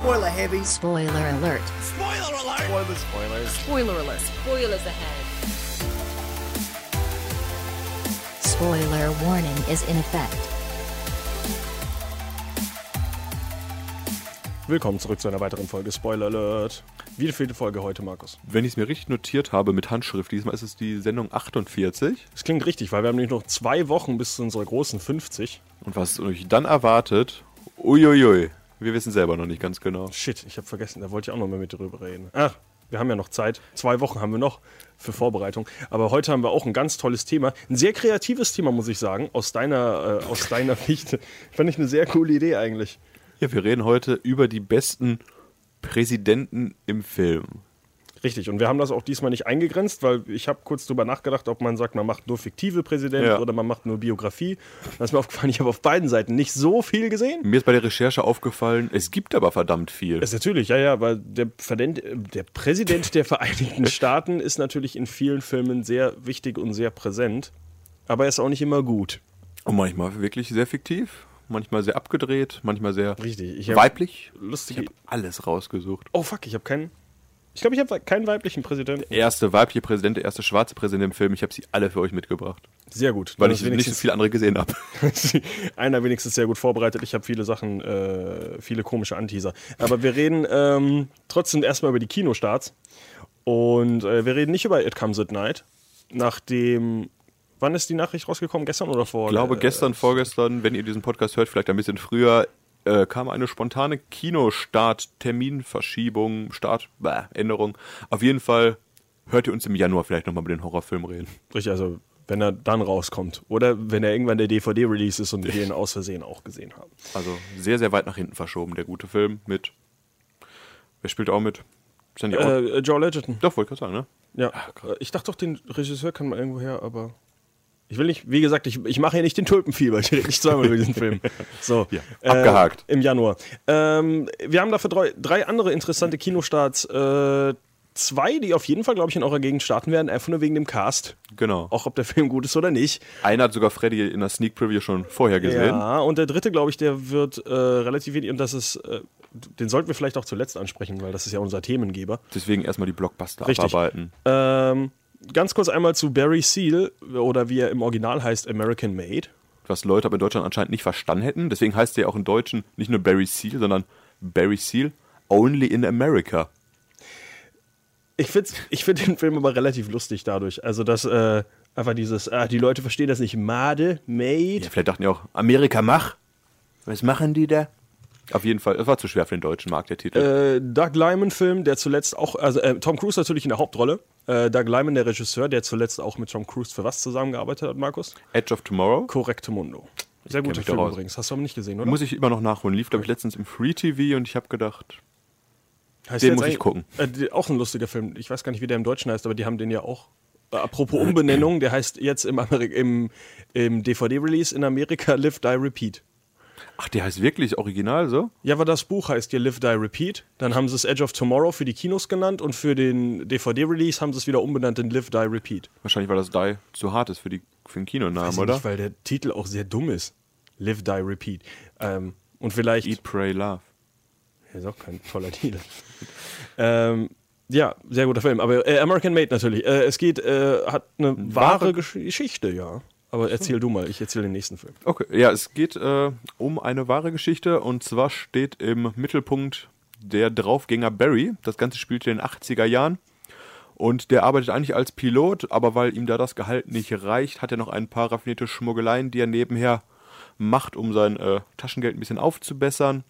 Spoiler heavy. Spoiler alert. Spoiler alert! Spoilers, Spoilers. Spoiler alert. Spoilers ahead. Spoiler warning is in effect. Willkommen zurück zu einer weiteren Folge Spoiler Alert. Wie viele Folge heute, Markus? Wenn ich es mir richtig notiert habe mit Handschrift, diesmal ist es die Sendung 48. Das klingt richtig, weil wir haben nämlich noch zwei Wochen bis zu unserer großen 50. Und was euch dann erwartet, uiuiui, wir wissen selber noch nicht ganz genau. Shit, ich habe vergessen, da wollte ich auch noch mal mit drüber reden. Ach, wir haben ja noch Zeit. Zwei Wochen haben wir noch für Vorbereitung. Aber heute haben wir auch ein ganz tolles Thema. Ein sehr kreatives Thema, muss ich sagen, aus deiner, äh, aus deiner Sicht. Fand ich eine sehr coole Idee eigentlich. Ja, wir reden heute über die besten Präsidenten im Film. Richtig, und wir haben das auch diesmal nicht eingegrenzt, weil ich habe kurz drüber nachgedacht, ob man sagt, man macht nur fiktive Präsidenten Ja. oder man macht nur Biografie. Da ist mir aufgefallen, ich habe auf beiden Seiten nicht so viel gesehen. Mir ist bei der Recherche aufgefallen, es gibt aber verdammt viel. Das ist natürlich, ja, ja, weil der, Verdent, der Präsident der Vereinigten Staaten ist natürlich in vielen Filmen sehr wichtig und sehr präsent, aber er ist auch nicht immer gut. Und manchmal wirklich sehr fiktiv, manchmal sehr abgedreht, manchmal sehr Richtig. Ich weiblich. Ich lustige. habe alles rausgesucht. Oh fuck, ich habe keinen. Ich glaube, ich habe keinen weiblichen Präsidenten. Erste weibliche Präsident, der erste schwarze Präsident im Film, ich habe sie alle für euch mitgebracht. Sehr gut. Weil ich nicht so viele andere gesehen habe. Einer wenigstens sehr gut vorbereitet. Ich habe viele Sachen, äh, viele komische Anteaser. Aber wir reden ähm, trotzdem erstmal über die Kinostarts. Und äh, wir reden nicht über It Comes at Night. Nachdem. Wann ist die Nachricht rausgekommen? Gestern oder vor? Ich glaube, äh, gestern, vorgestern, wenn ihr diesen Podcast hört, vielleicht ein bisschen früher, äh, kam eine spontane Kinostart-Terminverschiebung, Start, bäh, Änderung. Auf jeden Fall hört ihr uns im Januar vielleicht nochmal über den Horrorfilm reden. Richtig, also wenn er dann rauskommt. Oder wenn er irgendwann der DVD-Release ist und wir ihn aus Versehen auch gesehen haben. Also sehr, sehr weit nach hinten verschoben, der gute Film mit. Wer spielt auch mit? Auch? Äh, Joe Edgerton. Doch, wollte ich gerade sagen, ne? Ja, äh, ich dachte doch, den Regisseur kann man irgendwo her, aber ich will nicht, wie gesagt, ich, ich mache hier nicht den Tulpenfieber, ich rede nicht zweimal über diesen Film. So, Ja, abgehakt. Äh, Im Januar. Ähm, wir haben dafür drei, drei andere interessante Kinostarts. Äh, zwei, die auf jeden Fall, glaube ich, in eurer Gegend starten werden, einfach nur wegen dem Cast. Genau. Auch ob der Film gut ist oder nicht. Einer hat sogar Freddy in der Sneak Preview schon vorher gesehen. Ja, und der dritte, glaube ich, der wird äh, relativ wenig, und das ist, äh, den sollten wir vielleicht auch zuletzt ansprechen, weil das ist ja unser Themengeber. Deswegen erstmal die Blockbuster Richtig. abarbeiten. Ähm, ganz kurz einmal zu Barry Seal, oder wie er im Original heißt, American Made. Was Leute aber in Deutschland anscheinend nicht verstanden hätten. Deswegen heißt der auch im Deutschen nicht nur Barry Seal, sondern Barry Seal Only in America. Ich finde ich find den Film aber relativ lustig dadurch. Also, dass äh, einfach dieses, ah, die Leute verstehen das nicht, Made, Made. Ja, vielleicht dachten die auch, Amerika mach. Was machen die da? Auf jeden Fall, es war zu schwer für den deutschen Markt, der Titel. Äh, Doug Lyman-Film, der zuletzt auch, also äh, Tom Cruise natürlich in der Hauptrolle. Äh, Doug Lyman, der Regisseur, der zuletzt auch mit Tom Cruise für was zusammengearbeitet hat, Markus? Edge of Tomorrow. Correcto Mundo. Sehr guter Film übrigens. Hast du aber nicht gesehen, oder? Muss ich immer noch nachholen. Lief, glaube ich, letztens im Free TV und ich habe gedacht, Heißt den muss ich gucken. Äh, auch ein lustiger Film. Ich weiß gar nicht, wie der im Deutschen heißt, aber die haben den ja auch. Äh, apropos Umbenennung, der heißt jetzt im, Ameri- im, im DVD-Release in Amerika Live, Die, Repeat. Ach, der heißt wirklich original so? Ja, aber das Buch heißt ja Live, Die, Repeat. Dann haben sie es Edge of Tomorrow für die Kinos genannt und für den DVD-Release haben sie es wieder umbenannt in Live, Die, Repeat. Wahrscheinlich, weil das Die zu hart ist für, die, für den Kinonamen, Weiß oder? nicht, weil der Titel auch sehr dumm ist. Live, Die, Repeat. Ähm, und vielleicht. Eat, Pray, Love. Ja, ist auch kein toller Titel. ähm, ja, sehr guter Film. Aber äh, American Made natürlich. Äh, es geht, äh, hat eine wahre Wahre- Gesch Geschichte, ja. Aber erzähl du mal, ich erzähle den nächsten Film. Okay, ja, es geht äh, um eine wahre Geschichte und zwar steht im Mittelpunkt der Draufgänger Barry. Das Ganze spielt in den 80er Jahren und der arbeitet eigentlich als Pilot, aber weil ihm da das Gehalt nicht reicht, hat er noch ein paar raffinierte Schmuggeleien, die er nebenher macht, um sein äh, Taschengeld ein bisschen aufzubessern.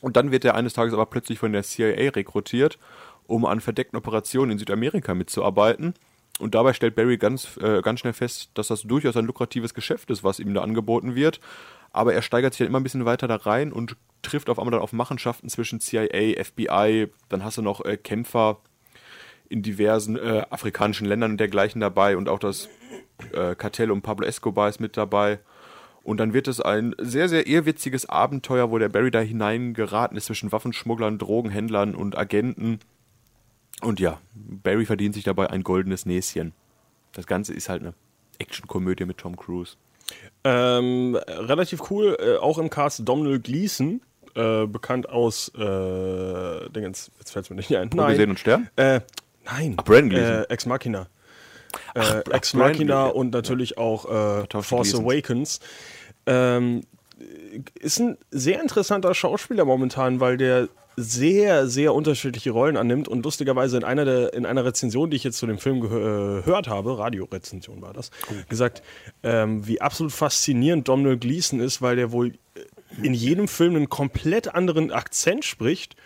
Und dann wird er eines Tages aber plötzlich von der CIA rekrutiert, um an verdeckten Operationen in Südamerika mitzuarbeiten. Und dabei stellt Barry ganz, äh, ganz schnell fest, dass das durchaus ein lukratives Geschäft ist, was ihm da angeboten wird. Aber er steigert sich dann immer ein bisschen weiter da rein und trifft auf einmal dann auf Machenschaften zwischen CIA, FBI, dann hast du noch äh, Kämpfer in diversen äh, afrikanischen Ländern und dergleichen dabei und auch das äh, Kartell um Pablo Escobar ist mit dabei. Und dann wird es ein sehr, sehr ehrwitziges Abenteuer, wo der Barry da hineingeraten ist zwischen Waffenschmugglern, Drogenhändlern und Agenten. Und ja, Barry verdient sich dabei ein goldenes Näschen. Das Ganze ist halt eine Actionkomödie mit Tom Cruise. Ähm, relativ cool, äh, auch im Cast Domhnall Gleeson. äh, bekannt aus, äh, Dingens, jetzt fällt es mir nicht ein. Wo wir sehen und sterben? Äh, nein. Ach, Brandon Gleeson. Äh, Ex Machina. Äh, ach, Ex Brandon Machina Gleeson. und natürlich auch äh, Force Gleasons. Awakens. Ähm, ist ein sehr interessanter Schauspieler momentan, weil der sehr, sehr unterschiedliche Rollen annimmt und lustigerweise in einer, der, in einer Rezension, die ich jetzt zu dem Film äh, gehört habe, Radiorezension war das, gesagt, ähm, wie absolut faszinierend Domhnall Gleeson ist, weil der wohl in jedem Film einen komplett anderen Akzent spricht.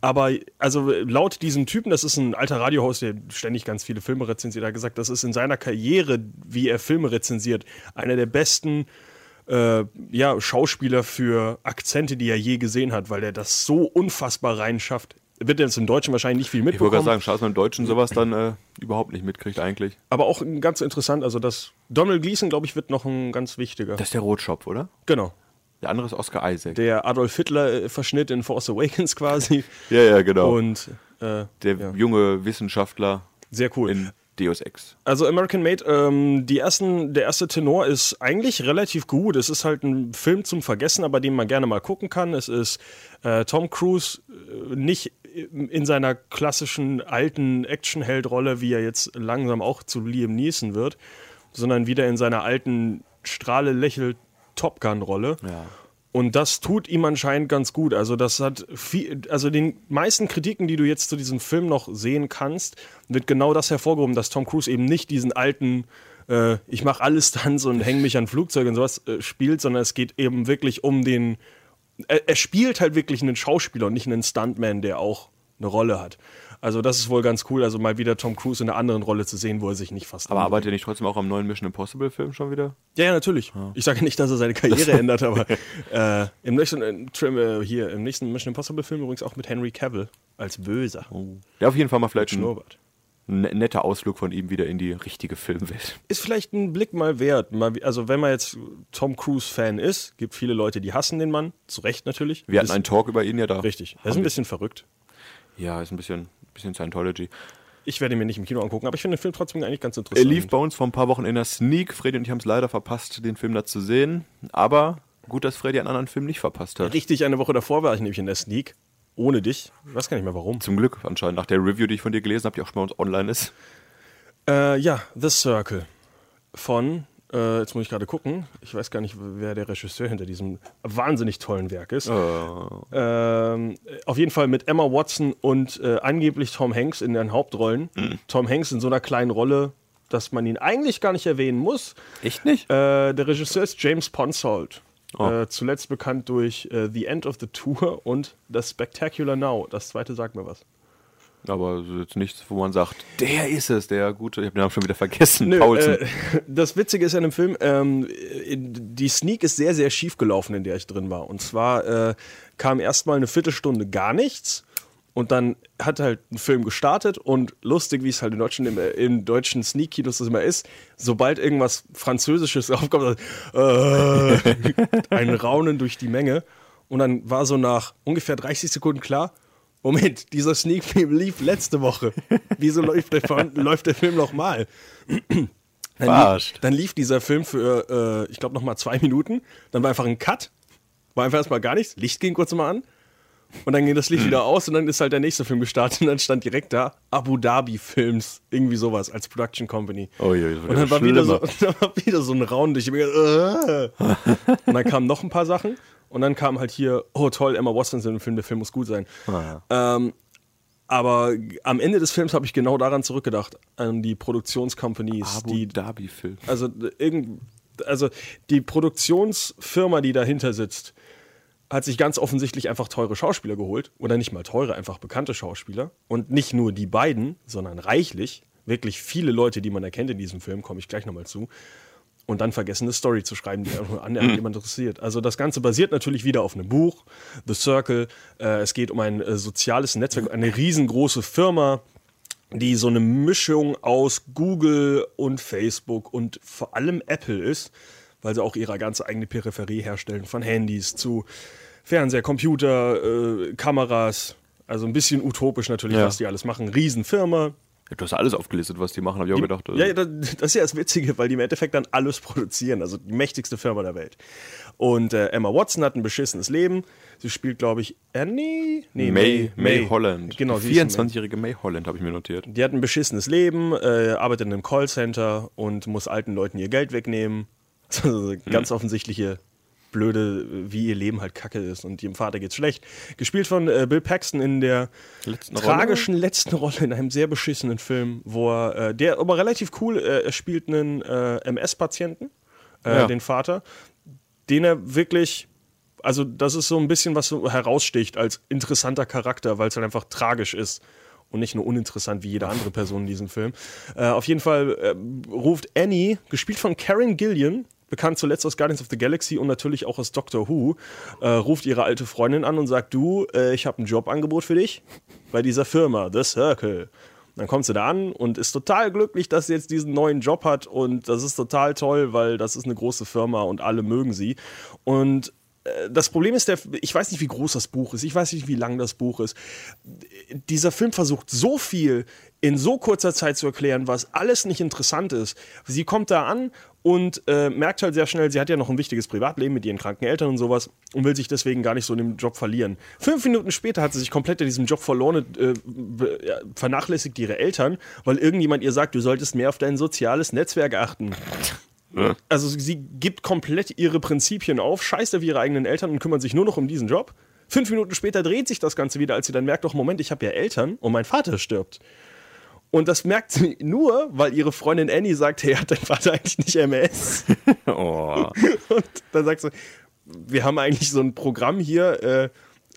Aber also laut diesem Typen, das ist ein alter Radiohost, der ständig ganz viele Filme rezensiert, hat gesagt, das ist in seiner Karriere, wie er Filme rezensiert, einer der besten äh, ja, Schauspieler für Akzente, die er je gesehen hat, weil er das so unfassbar reinschafft. Wird er jetzt im Deutschen wahrscheinlich nicht viel Ich wollte mitbekommen. gerade sagen, schade, dass man im Deutschen sowas dann äh, überhaupt nicht mitkriegt eigentlich. aber auch ganz interessant, also das Donald Gleason, glaube ich, wird noch ein ganz wichtiger. Das ist der Rotschopf, oder? genau. Der andere ist Oscar Isaac. Der Adolf Hitler-Verschnitt in Force Awakens quasi. ja, ja, genau. Und äh, der ja. junge Wissenschaftler sehr cool. in Deus Ex. Also American Made, ähm, die ersten, der erste Tenor ist eigentlich relativ gut. Es ist halt ein Film zum Vergessen, aber den man gerne mal gucken kann. Es ist äh, Tom Cruise äh, nicht in seiner klassischen alten Actionheld-Rolle, wie er jetzt langsam auch zu Liam Neeson wird, sondern wieder in seiner alten Strahle lächelt Top Gun-Rolle. Ja. Und das tut ihm anscheinend ganz gut. Also das hat viel, also den meisten Kritiken, die du jetzt zu diesem Film noch sehen kannst, wird genau das hervorgehoben, dass Tom Cruise eben nicht diesen alten, äh, ich mache alles Stunts und hänge mich an Flugzeuge und sowas äh, spielt, sondern es geht eben wirklich um den, er, er spielt halt wirklich einen Schauspieler und nicht einen Stuntman, der auch eine Rolle hat. Also das ist wohl ganz cool, also mal wieder Tom Cruise in einer anderen Rolle zu sehen, wo er sich nicht fast Aber arbeitet er nicht trotzdem auch am neuen Mission Impossible Film schon wieder? ja, ja, natürlich. Ich sage nicht, dass er seine Karriere ändert, aber äh, im, nächsten, äh, Trim, hier, im nächsten Mission Impossible Film übrigens auch mit Henry Cavill als Böser. Ja, auf jeden Fall mal vielleicht Schnurrbart. ein netter Ausflug von ihm wieder in die richtige Filmwelt. Ist vielleicht ein Blick mal wert. Mal, also wenn man jetzt Tom Cruise-Fan ist, gibt viele Leute, die hassen den Mann. Zu Recht natürlich. Wir hatten ist, einen Talk über ihn ja da. Richtig. Er ist ein bisschen verrückt. Ja, ist ein bisschen, bisschen Scientology. Ich werde ihn mir nicht im Kino angucken, aber ich finde den Film trotzdem eigentlich ganz Er interessant. lief bei uns vor ein paar Wochen in der Sneak. Freddy und ich haben es leider verpasst, den Film da zu sehen. Aber gut, dass Freddy einen anderen Film nicht verpasst hat. Richtig, eine Woche davor war ich nämlich in der Sneak. Ohne dich. Ich weiß gar nicht mehr warum. Zum Glück anscheinend. Nach der Review, die ich von dir gelesen habe, die auch schon bei uns online ist. Äh, ja, The Circle von, äh, jetzt muss ich gerade gucken, ich weiß gar nicht, wer der Regisseur hinter diesem wahnsinnig tollen Werk ist. Ähm, auf jeden Fall mit Emma Watson und äh, angeblich Tom Hanks in den Hauptrollen. Tom Hanks in so einer kleinen Rolle, dass man ihn eigentlich gar nicht erwähnen muss. Echt nicht? Äh, der Regisseur ist James Ponsoldt. Oh. Äh, zuletzt bekannt durch äh, The End of the Tour und The Spectacular Now. Das zweite sagt mir was. Aber jetzt nichts, wo man sagt, der ist es, der gute. Ich habe den Namen schon wieder vergessen. Nö, Paulsen. äh, das Witzige ist ja in dem Film, ähm, in- die Sneak ist sehr, sehr schief gelaufen, in der ich drin war. Und zwar äh, kam erstmal eine Viertelstunde gar nichts. Und dann hat halt ein Film gestartet und lustig, wie es halt in deutschen, im, im deutschen Sneak-Kinos das immer ist, sobald irgendwas Französisches aufkommt, äh, ein Raunen durch die Menge. Und dann war so nach ungefähr 30 Sekunden klar, Moment, dieser Sneak Film lief letzte Woche. Wieso läuft der, läuft der Film nochmal? Dann, lief, dann lief dieser Film für, äh, ich glaube, nochmal zwei Minuten. Dann war einfach ein Cut. War einfach erstmal gar nichts. Licht ging kurz mal an. Und dann ging das Licht wieder aus und dann ist halt der nächste Film gestartet und dann stand direkt da Abu Dhabi Films, irgendwie sowas als Production Company. Oh je, und dann ja war, wieder so, schlimmer. dann war wieder so ein Raum durch. Äh. Und dann kamen noch ein paar Sachen und dann kam halt hier, oh toll, Emma Watson ist in dem Film, der Film muss gut sein. Ähm, aber am Ende des Films habe ich genau daran zurückgedacht, an die Produktionscompanies, Abu die Dhabi-Film. also irgend, also die Produktionsfirma, die dahinter sitzt, hat sich ganz offensichtlich einfach teure Schauspieler geholt oder nicht mal teure, einfach bekannte Schauspieler und nicht nur die beiden, sondern reichlich, wirklich viele Leute, die man erkennt in diesem Film, komme ich gleich nochmal zu. Und dann vergessen, eine Story zu schreiben, die annähernd jemand interessiert. Also das Ganze basiert natürlich wieder auf einem Buch, The Circle. Äh, es geht um ein äh, soziales Netzwerk, eine riesengroße Firma, die so eine Mischung aus Google und Facebook und vor allem Apple ist, weil sie auch ihre ganze eigene Peripherie herstellen, von Handys zu Fernseher, Computer, äh, Kameras. Also ein bisschen utopisch natürlich, Ja. was die alles machen. Riesenfirma. Du hast alles aufgelistet, was die machen, habe ich auch gedacht. Also. Ja, ja, das das ist ja das Witzige, weil die im Endeffekt dann alles produzieren. Also die mächtigste Firma der Welt. Und äh, Emma Watson hat ein beschissenes Leben. Sie spielt, glaube ich, Annie? Nee, May, May, Holland. Genau, die sie ist 24-jährige May Holland habe ich mir notiert. Die hat ein beschissenes Leben, äh, arbeitet in einem Callcenter und muss alten Leuten ihr Geld wegnehmen. Also ganz offensichtliche blöde, wie ihr Leben halt kacke ist und ihrem Vater geht's schlecht. Gespielt von äh, Bill Paxton in der Letzten tragischen letzten Rolle in einem sehr beschissenen Film, wo er, äh, der aber relativ cool, äh, er spielt einen äh, MS-Patienten, äh, Ja. den Vater, den er wirklich, also das ist so ein bisschen, was so heraussticht als interessanter Charakter, weil es halt einfach tragisch ist und nicht nur uninteressant wie jede andere Person in diesem Film. Äh, auf jeden Fall äh, ruft Annie, gespielt von Karen Gillian, bekannt zuletzt aus Guardians of the Galaxy und natürlich auch aus Doctor Who, äh, ruft ihre alte Freundin an und sagt, du, äh, ich habe ein Jobangebot für dich bei dieser Firma, The Circle. Dann kommt sie da an und ist total glücklich, dass sie jetzt diesen neuen Job hat und das ist total toll, weil das ist eine große Firma und alle mögen sie. Und äh, das Problem ist, der, ich weiß nicht, wie groß das Buch ist, ich weiß nicht, wie lang das Buch ist. Dieser Film versucht so viel in so kurzer Zeit zu erklären, was alles nicht interessant ist. Sie kommt da an und äh, merkt halt sehr schnell, sie hat ja noch ein wichtiges Privatleben mit ihren kranken Eltern und sowas und will sich deswegen gar nicht so in dem Job verlieren. Fünf Minuten später hat sie sich komplett in diesem Job verloren und äh, vernachlässigt ihre Eltern, weil irgendjemand ihr sagt, du solltest mehr auf dein soziales Netzwerk achten. Also sie gibt komplett ihre Prinzipien auf, scheißt auf ihre eigenen Eltern und kümmert sich nur noch um diesen Job. Fünf Minuten später dreht sich das Ganze wieder, als sie dann merkt, doch Moment, ich habe ja Eltern und mein Vater stirbt. Und das merkt sie nur, weil ihre Freundin Annie sagt, hey, hat dein Vater eigentlich nicht MS? Oh. Und dann sagt sie, wir haben eigentlich so ein Programm hier äh,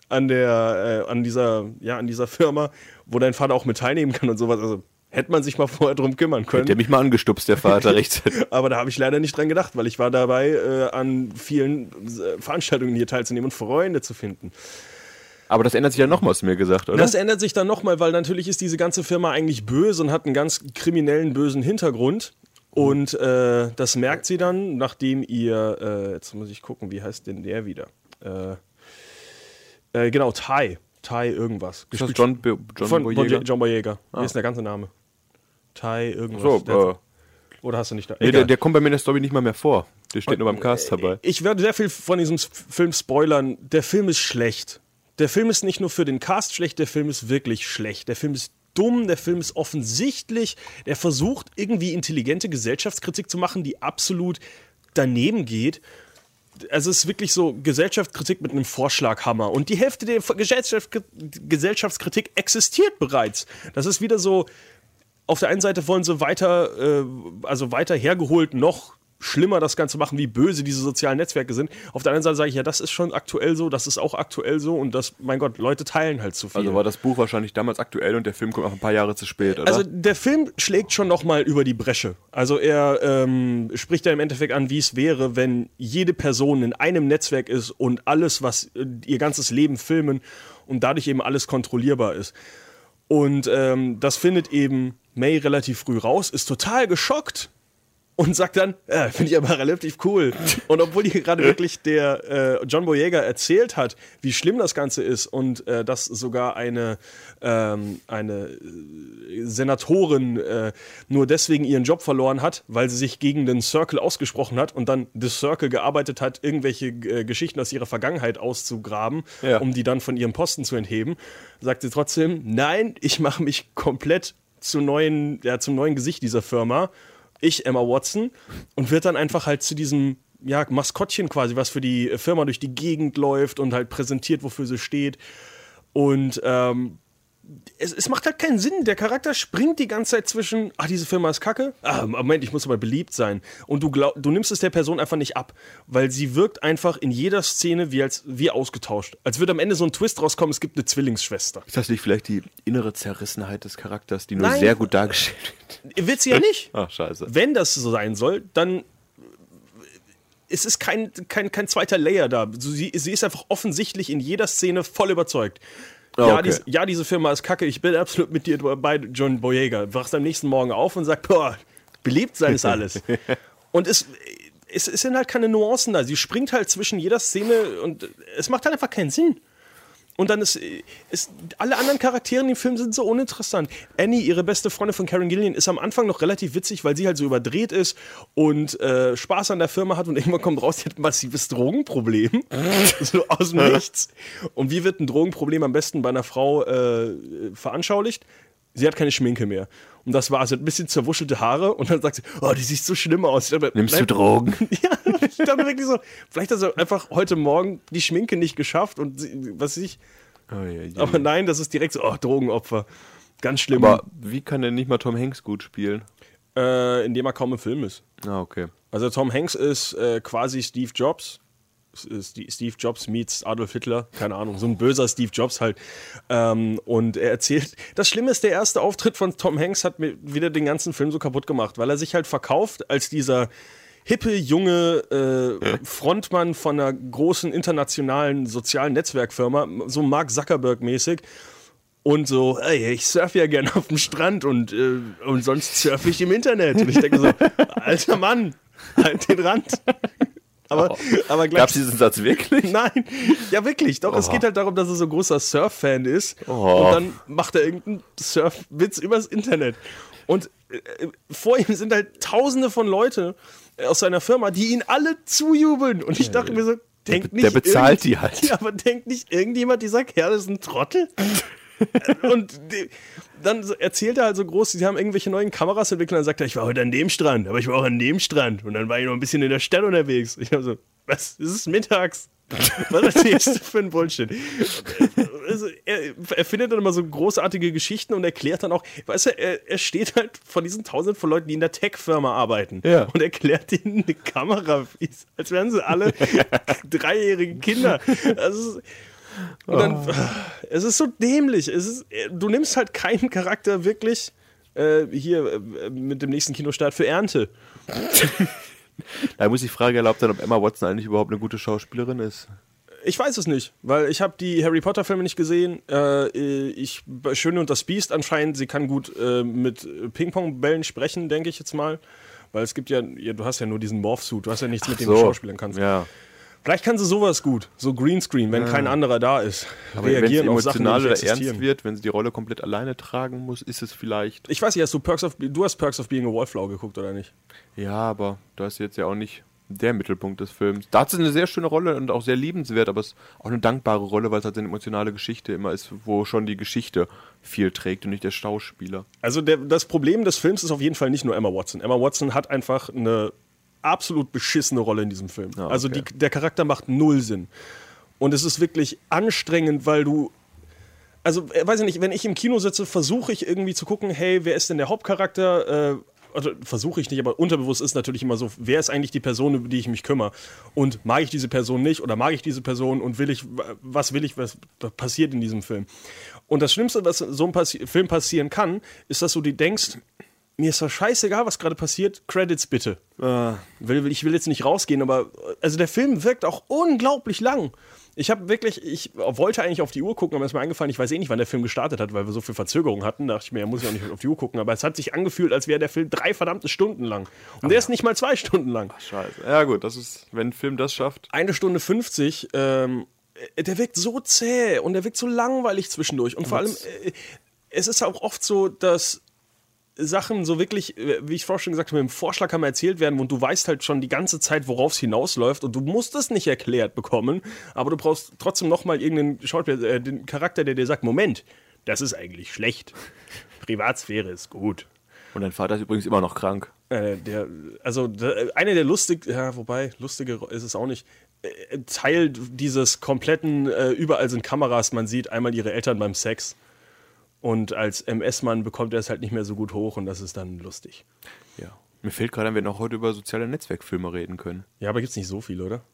an der, äh, an dieser, ja, an dieser Firma, wo dein Vater auch mit teilnehmen kann und sowas. Also hätte man sich mal vorher drum kümmern können. Der mich mal angestupst, der Vater, rechtzeitig. Aber da habe ich leider nicht dran gedacht, weil ich war dabei, äh, an vielen äh, Veranstaltungen hier teilzunehmen und Freunde zu finden. Aber das ändert sich ja nochmal, hast du mir gesagt, oder? Das ändert sich dann nochmal, weil natürlich ist diese ganze Firma eigentlich böse und hat einen ganz kriminellen, bösen Hintergrund. Und äh, das merkt sie dann, nachdem ihr, äh, jetzt muss ich gucken, wie heißt denn der wieder? Äh, äh, genau, Ty. Ty irgendwas. ist das John, Bo John von Boyega? John Boyega. Wie ist denn der ganze Name? Ty irgendwas. So, Der- äh, oder hast du nicht da? nee, der, der kommt bei mir in der Story nicht mal mehr vor. Der steht nur beim Cast dabei. Ich werde sehr viel von diesem Film spoilern. Der Film ist schlecht. Der Film ist nicht nur für den Cast schlecht, der Film ist wirklich schlecht. Der Film ist dumm, der Film ist offensichtlich. Der versucht irgendwie intelligente Gesellschaftskritik zu machen, die absolut daneben geht. Also es ist wirklich so Gesellschaftskritik mit einem Vorschlaghammer. Und die Hälfte der Gesellschaft Gesellschaftskritik existiert bereits. Das ist wieder so, auf der einen Seite wollen sie weiter, äh, also weiter hergeholt noch schlimmer das Ganze machen, wie böse diese sozialen Netzwerke sind. Auf der anderen Seite sage ich, ja, das ist schon aktuell so, das ist auch aktuell so und das, mein Gott, Leute teilen halt zu viel. Also war das Buch wahrscheinlich damals aktuell und der Film kommt auch ein paar Jahre zu spät, oder? Also der Film schlägt schon noch mal über die Bresche. Also er ähm, spricht ja im Endeffekt an, wie es wäre, wenn jede Person in einem Netzwerk ist und alles, was äh, ihr ganzes Leben filmen und dadurch eben alles kontrollierbar ist. Und ähm, das findet eben May relativ früh raus, ist total geschockt und sagt dann, äh, finde ich aber relativ cool. Und obwohl hier gerade wirklich der äh, John Boyega erzählt hat, wie schlimm das Ganze ist und äh, dass sogar eine, ähm, eine äh, Senatorin äh, nur deswegen ihren Job verloren hat, weil sie sich gegen den Circle ausgesprochen hat und dann The Circle gearbeitet hat, irgendwelche äh, Geschichten aus ihrer Vergangenheit auszugraben, Ja. um die dann von ihrem Posten zu entheben, sagt sie trotzdem, nein, ich mache mich komplett zu neuen, ja, zum neuen Gesicht dieser Firma. Ich, Emma Watson, und wird dann einfach halt zu diesem ja, Maskottchen quasi, was für die Firma durch die Gegend läuft und halt präsentiert, wofür sie steht. Und ähm, es, es macht halt keinen Sinn. Der Charakter springt die ganze Zeit zwischen, ah, diese Firma ist kacke. Ah, Moment, ich muss aber beliebt sein. Und du, glaub, du nimmst es der Person einfach nicht ab, weil sie wirkt einfach in jeder Szene wie, als, wie ausgetauscht. Als würde am Ende so ein Twist rauskommen, es gibt eine Zwillingsschwester. ist das nicht vielleicht die innere Zerrissenheit des Charakters, die nur Nein. sehr gut dargestellt wird? Wird sie ja nicht. Ach, scheiße. Wenn das so sein soll, dann es ist kein, kein, kein zweiter Layer da. Sie, sie ist einfach offensichtlich in jeder Szene voll überzeugt. Ah, Ja, okay. dies, ja, diese Firma ist kacke. Ich bin absolut mit dir bei John Boyega. Wachst am nächsten Morgen auf und sagt, boah, beliebt sein ist alles. und es, es, es sind halt keine Nuancen da. Sie springt halt zwischen jeder Szene und es macht halt einfach keinen Sinn. Und dann ist, ist alle anderen Charaktere in dem Film sind so uninteressant. Annie, ihre beste Freundin von Karen Gillian, ist am Anfang noch relativ witzig, weil sie halt so überdreht ist und äh, Spaß an der Firma hat und irgendwann kommt raus, sie hat ein massives Drogenproblem. so aus dem Nichts. Und wie wird ein Drogenproblem am besten bei einer Frau äh, veranschaulicht? Sie hat keine Schminke mehr. Und das war, sie hat ein bisschen zerwuschelte Haare und dann sagt sie, oh, die sieht so schlimm aus. Dachte, Nimmst du Drogen? ja, ich dachte wirklich so, vielleicht hat sie einfach heute Morgen die Schminke nicht geschafft und was weiß ich. Oh, ja, ja. Aber nein, das ist direkt so, oh, Drogenopfer. Ganz schlimm. Aber wie kann denn nicht mal Tom Hanks gut spielen? äh, indem er kaum im Film ist. Ah, okay. Also Tom Hanks ist äh, quasi Steve Jobs. Die- Steve Jobs meets Adolf Hitler, keine Ahnung, so ein böser Steve Jobs halt. Ähm, und er erzählt, das Schlimme ist, der erste Auftritt von Tom Hanks hat mir wieder den ganzen Film so kaputt gemacht, weil er sich halt verkauft als dieser hippe, junge äh, Frontmann von einer großen internationalen sozialen Netzwerkfirma, so Mark Zuckerberg-mäßig. Und so, ey, ich surfe ja gerne auf dem Strand und, äh, und sonst surfe ich im Internet. Und ich denke so, alter Mann, halt den Rand. Aber, aber Gab es gleich. diesen Satz wirklich? Nein, ja wirklich, doch. Es geht halt darum, dass er so ein großer Surf-Fan ist. Oh. Und dann macht er irgendeinen Surf-Witz übers Internet. Und äh, vor ihm sind halt tausende von Leute aus seiner Firma, die ihn alle zujubeln. Und ich dachte mir so, denkt nicht. der bezahlt die halt. Ja, aber denkt nicht irgendjemand, dieser Kerl ist ein Trottel? und die, dann erzählt er halt so groß, sie haben irgendwelche neuen Kameras entwickelt und dann sagt er, ich war heute an dem Strand, aber ich war auch an dem Strand und dann war ich noch ein bisschen in der Stadt unterwegs. Ich habe so, was, es ist mittags. Was erzählst du für ein Bullshit? Also, er, er findet dann immer so großartige Geschichten und erklärt dann auch, weißt du, er, er steht halt vor diesen tausenden von Leuten, die in der Tech-Firma arbeiten Ja. und erklärt ihnen eine Kamera, als wären sie alle dreijährige Kinder. Also, und dann, es ist so dämlich. Es ist, du nimmst halt keinen Charakter wirklich äh, hier äh, mit dem nächsten Kinostart für Ernte. Da muss die Frage erlaubt sein, ob Emma Watson eigentlich überhaupt eine gute Schauspielerin ist. Ich weiß es nicht, weil ich habe die Harry Potter Filme nicht gesehen. Äh, ich Schöne und das Biest anscheinend, sie kann gut äh, mit Ping-Pong-Bällen sprechen, denke ich jetzt mal. Weil es gibt ja, ja, du hast ja nur diesen Morph-Suit, du hast ja nichts, mit dem du schauspielern kannst. Ja. Vielleicht kann sie sowas gut, so Greenscreen, wenn kein anderer da ist. Aber wenn es Reagieren auf Sachen, die emotional nicht oder ernst wird, wenn sie die Rolle komplett alleine tragen muss, ist es vielleicht. Ich weiß nicht, hast du Perks of, du hast Perks of Being a Wallflower geguckt oder nicht? Ja, aber da ist jetzt ja auch nicht der Mittelpunkt des Films. Da hat sie eine sehr schöne Rolle und auch sehr liebenswert, aber es ist auch eine dankbare Rolle, weil es halt eine emotionale Geschichte immer ist, wo schon die Geschichte viel trägt und nicht der Schauspieler. Also der, das Problem des Films ist auf jeden Fall nicht nur Emma Watson. Emma Watson hat einfach eine absolut beschissene Rolle in diesem Film. Ah, Also okay. die, der Charakter macht null Sinn. Und es ist wirklich anstrengend, weil du. Also, äh, weiß ich nicht, wenn ich im Kino sitze, versuche ich irgendwie zu gucken, hey, wer ist denn der Hauptcharakter? Äh, also versuche ich nicht, aber unterbewusst ist natürlich immer so, wer ist eigentlich die Person, über die ich mich kümmere? Und mag ich diese Person nicht oder mag ich diese Person und will ich, was will ich, was passiert in diesem Film? Und das Schlimmste, was so einem Passi Film passieren kann, ist, dass du dir denkst, mir ist doch scheißegal, was gerade passiert, Credits bitte. Will- ich will jetzt nicht rausgehen, aber also der Film wirkt auch unglaublich lang. Ich habe wirklich, ich wollte eigentlich auf die Uhr gucken, aber mir ist mir eingefallen, ich weiß eh nicht, wann der Film gestartet hat, weil wir so viel Verzögerung hatten. Da dachte ich mir, ja, muss ich auch nicht auf die Uhr gucken. Aber es hat sich angefühlt, als wäre der Film drei verdammte Stunden lang. Und der ist nicht mal zwei Stunden lang. Scheiße. Ja, gut, das ist, wenn ein Film das schafft. Eine Stunde 50, ähm, der wirkt so zäh und der wirkt so langweilig zwischendurch. Und vor allem, äh, es ist auch oft so, dass Sachen so wirklich, äh, wie ich vorher schon gesagt habe, im Vorschlag haben erzählt werden und du weißt halt schon die ganze Zeit, worauf es hinausläuft und du musst es nicht erklärt bekommen, aber du brauchst trotzdem nochmal irgendeinen Schauspieler, äh, den Charakter, der dir sagt, Moment, das ist eigentlich schlecht. Privatsphäre ist gut. Und dein Vater ist übrigens immer noch krank. Äh, der, also der, eine der lustig, ja, wobei, lustige ist es auch nicht. Äh, Teil dieses kompletten, äh, überall sind Kameras, man sieht einmal ihre Eltern beim Sex. Und als MS-Mann bekommt er es halt nicht mehr so gut hoch und das ist dann lustig. Ja. Mir fällt gerade wir noch heute über soziale Netzwerkfilme reden können. Ja, aber gibt's nicht so viele, oder?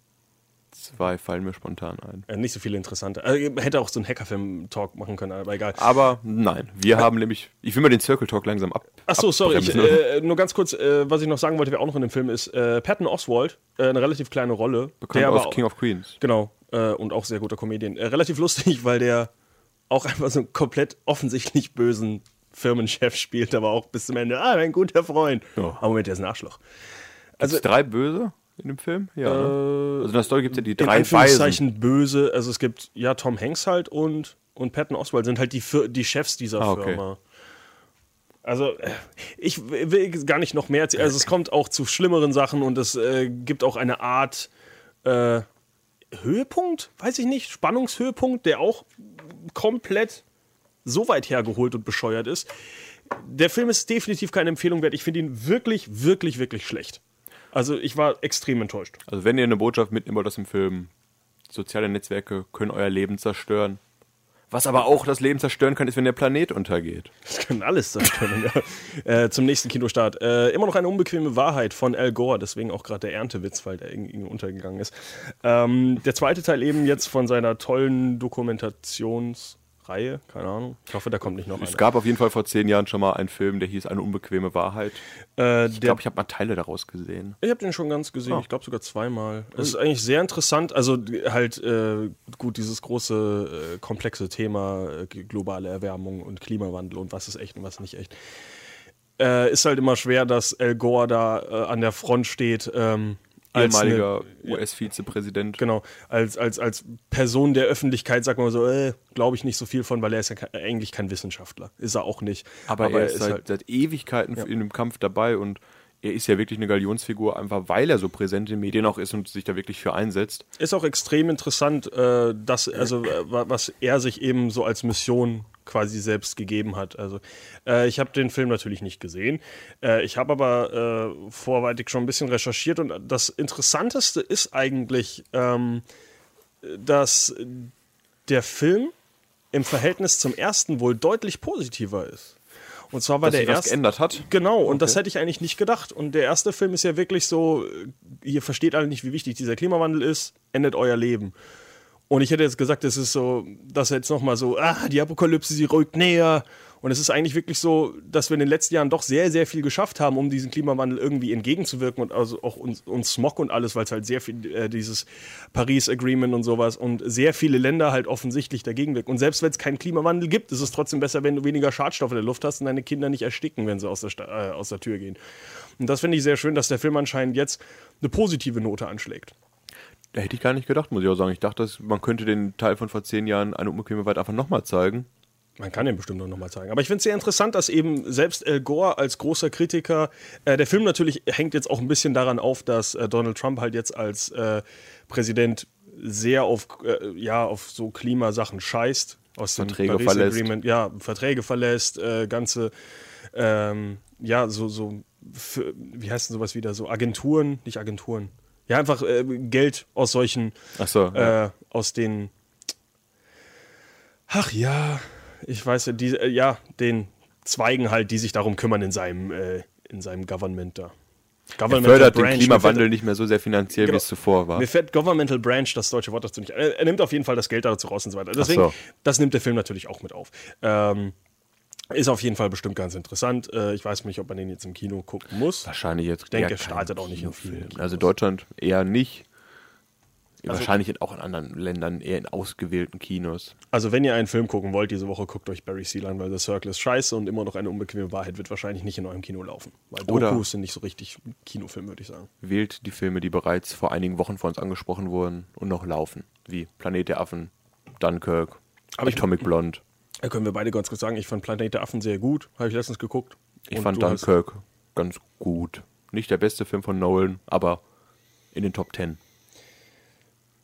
Zwei fallen mir spontan ein. Äh, nicht so viele interessante. Äh, hätte auch so einen Hackerfilm-Talk machen können, aber egal. Aber nein, wir haben nämlich, ich will mal den Circle Talk langsam ab. Ach so, sorry. Ich, äh, nur ganz kurz, äh, was ich noch sagen wollte, wer auch noch in dem Film ist. Äh, Patton Oswald, äh, eine relativ kleine Rolle. Bekannt der aus King of Queens. Genau. Und auch sehr guter Comedian. Relativ lustig, weil der auch einfach so einen komplett offensichtlich bösen Firmenchef spielt, aber auch bis zum Ende, ah, mein guter Freund. Ja. Aber Moment, der ist ein Arschloch. Also drei Böse? in dem Film? Ja. ne? Äh, Also in der Story gibt es ja die in drei Weisen. Anführungszeichen böse. Also es gibt ja Tom Hanks halt und, und Patton Oswalt sind halt die, die Chefs dieser Ah, okay. Firma. Also äh, ich will gar nicht noch mehr erzählen. Also es kommt auch zu schlimmeren Sachen und es äh, gibt auch eine Art äh, Höhepunkt, weiß ich nicht, Spannungshöhepunkt, der auch komplett so weit hergeholt und bescheuert ist. Der Film ist definitiv keine Empfehlung wert. Ich finde ihn wirklich, wirklich, wirklich schlecht. Also ich war extrem enttäuscht. Also wenn ihr eine Botschaft mitnehmen wollt aus dem Film, soziale Netzwerke können euer Leben zerstören. Was aber auch das Leben zerstören kann, ist, wenn der Planet untergeht. Das kann alles können, ja. äh, zum nächsten Kinostart. Äh, immer noch eine unbequeme Wahrheit von Al Gore, deswegen auch gerade der Erntewitz, weil der irgendwie untergegangen ist. Ähm, der zweite Teil eben jetzt von seiner tollen Dokumentationsreihe, keine Ahnung. Ich hoffe, da kommt nicht noch Es einer. gab auf jeden Fall vor zehn Jahren schon mal einen Film, der hieß Eine unbequeme Wahrheit. Äh, Ich glaube, ich habe mal Teile daraus gesehen. Ich habe den schon ganz gesehen, Ah. ich glaube sogar zweimal. Es ist eigentlich sehr interessant, also halt äh, gut dieses große äh, komplexe Thema äh, globale Erwärmung und Klimawandel und was ist echt und was nicht echt. Äh, ist halt immer schwer, dass Al Gore da äh, an der Front steht. Ähm, Ehemaliger US-Vizepräsident. Genau, als, als, als Person der Öffentlichkeit sagt man so, äh, glaube ich nicht so viel von, weil er ist ja ke- eigentlich kein Wissenschaftler. Ist er auch nicht. Aber, er ist, seit, halt, seit Ewigkeiten in dem Kampf dabei und er ist ja wirklich eine Galionsfigur, einfach weil er so präsent in den Medien auch ist und sich da wirklich für einsetzt. ist auch extrem interessant, äh, dass, also, äh, wa- was er sich eben so als Mission quasi selbst gegeben hat. Also, äh, ich habe den Film natürlich nicht gesehen. Äh, ich habe aber äh, vorweitig schon ein bisschen recherchiert und das Interessanteste ist eigentlich, ähm, dass der Film im Verhältnis zum ersten wohl deutlich positiver ist. Und zwar war Dass der erste. geändert hat. Genau, und das hätte ich eigentlich nicht gedacht. Und der erste Film ist ja wirklich so, äh, ihr versteht alle nicht, wie wichtig dieser Klimawandel ist, endet euer Leben. Und ich hätte jetzt gesagt, es ist so, dass jetzt nochmal so, ah, die Apokalypse, sie rückt näher. Und es ist eigentlich wirklich so, dass wir in den letzten Jahren doch sehr, sehr viel geschafft haben, um diesem Klimawandel irgendwie entgegenzuwirken und also auch uns, uns Smog und alles, weil es halt sehr viel, äh, dieses Paris Agreement und sowas und sehr viele Länder halt offensichtlich dagegen wirken. Und selbst wenn es keinen Klimawandel gibt, ist es trotzdem besser, wenn du weniger Schadstoffe in der Luft hast und deine Kinder nicht ersticken, wenn sie aus der, Sta- äh, aus der Tür gehen. Und das finde ich sehr schön, dass der Film anscheinend jetzt eine positive Note anschlägt. Da hätte ich gar nicht gedacht, muss ich auch sagen. Ich dachte, dass man könnte den Teil von vor zehn Jahren eine unbequeme Wahrheit einfach nochmal zeigen. Man kann den bestimmt noch mal zeigen. Aber ich finde es sehr interessant, dass eben selbst Al Gore als großer Kritiker, äh, der Film natürlich hängt jetzt auch ein bisschen daran auf, dass äh, Donald Trump halt jetzt als äh, Präsident sehr auf, äh, ja, auf so Klimasachen scheißt. Aus dem Verträge Paris verlässt. Agreement, ja, Verträge verlässt, äh, ganze, ähm, ja, so, so, für, wie heißt denn sowas wieder, so Agenturen, nicht Agenturen. Ja, einfach äh, Geld aus solchen Ach so, ja. äh, aus den. Ach ja, ich weiß ja, die, äh, ja, den Zweigen halt, die sich darum kümmern in seinem, äh, in seinem Government da. Er Governmental fördert den Branch. Klimawandel Mir nicht mehr so sehr finanziell, Genau. wie es zuvor war. mir fällt Governmental Branch, das deutsche Wort dazu nicht. Er, er nimmt auf jeden Fall das Geld dazu raus und so weiter. Deswegen, so. das nimmt der Film natürlich auch mit auf. Ähm, ist auf jeden Fall bestimmt ganz interessant. Äh, ich weiß nicht, ob man den jetzt im Kino gucken muss. Wahrscheinlich jetzt. Ich denke, er startet auch nicht in vielen Kinofilm. Kinos. Also Deutschland eher nicht. Also- Wahrscheinlich auch in anderen Ländern eher in ausgewählten Kinos. Also, wenn ihr einen Film gucken wollt diese Woche, guckt euch Barry Seal an, weil The Circle ist scheiße und immer noch eine unbequeme Wahrheit wird wahrscheinlich nicht in eurem Kino laufen. Weil Oder- Dokus sind nicht so richtig Kinofilm, würde ich sagen. Wählt die Filme, die bereits vor einigen Wochen von uns angesprochen wurden und noch laufen. Wie Planet der Affen, Dunkirk, Aber ich- Atomic Blonde. Da können wir beide ganz kurz sagen, ich fand Planet der Affen sehr gut. Habe ich letztens geguckt. Ich Und fand Dunkirk ganz gut. Nicht der beste Film von Nolan, aber in den Top Ten.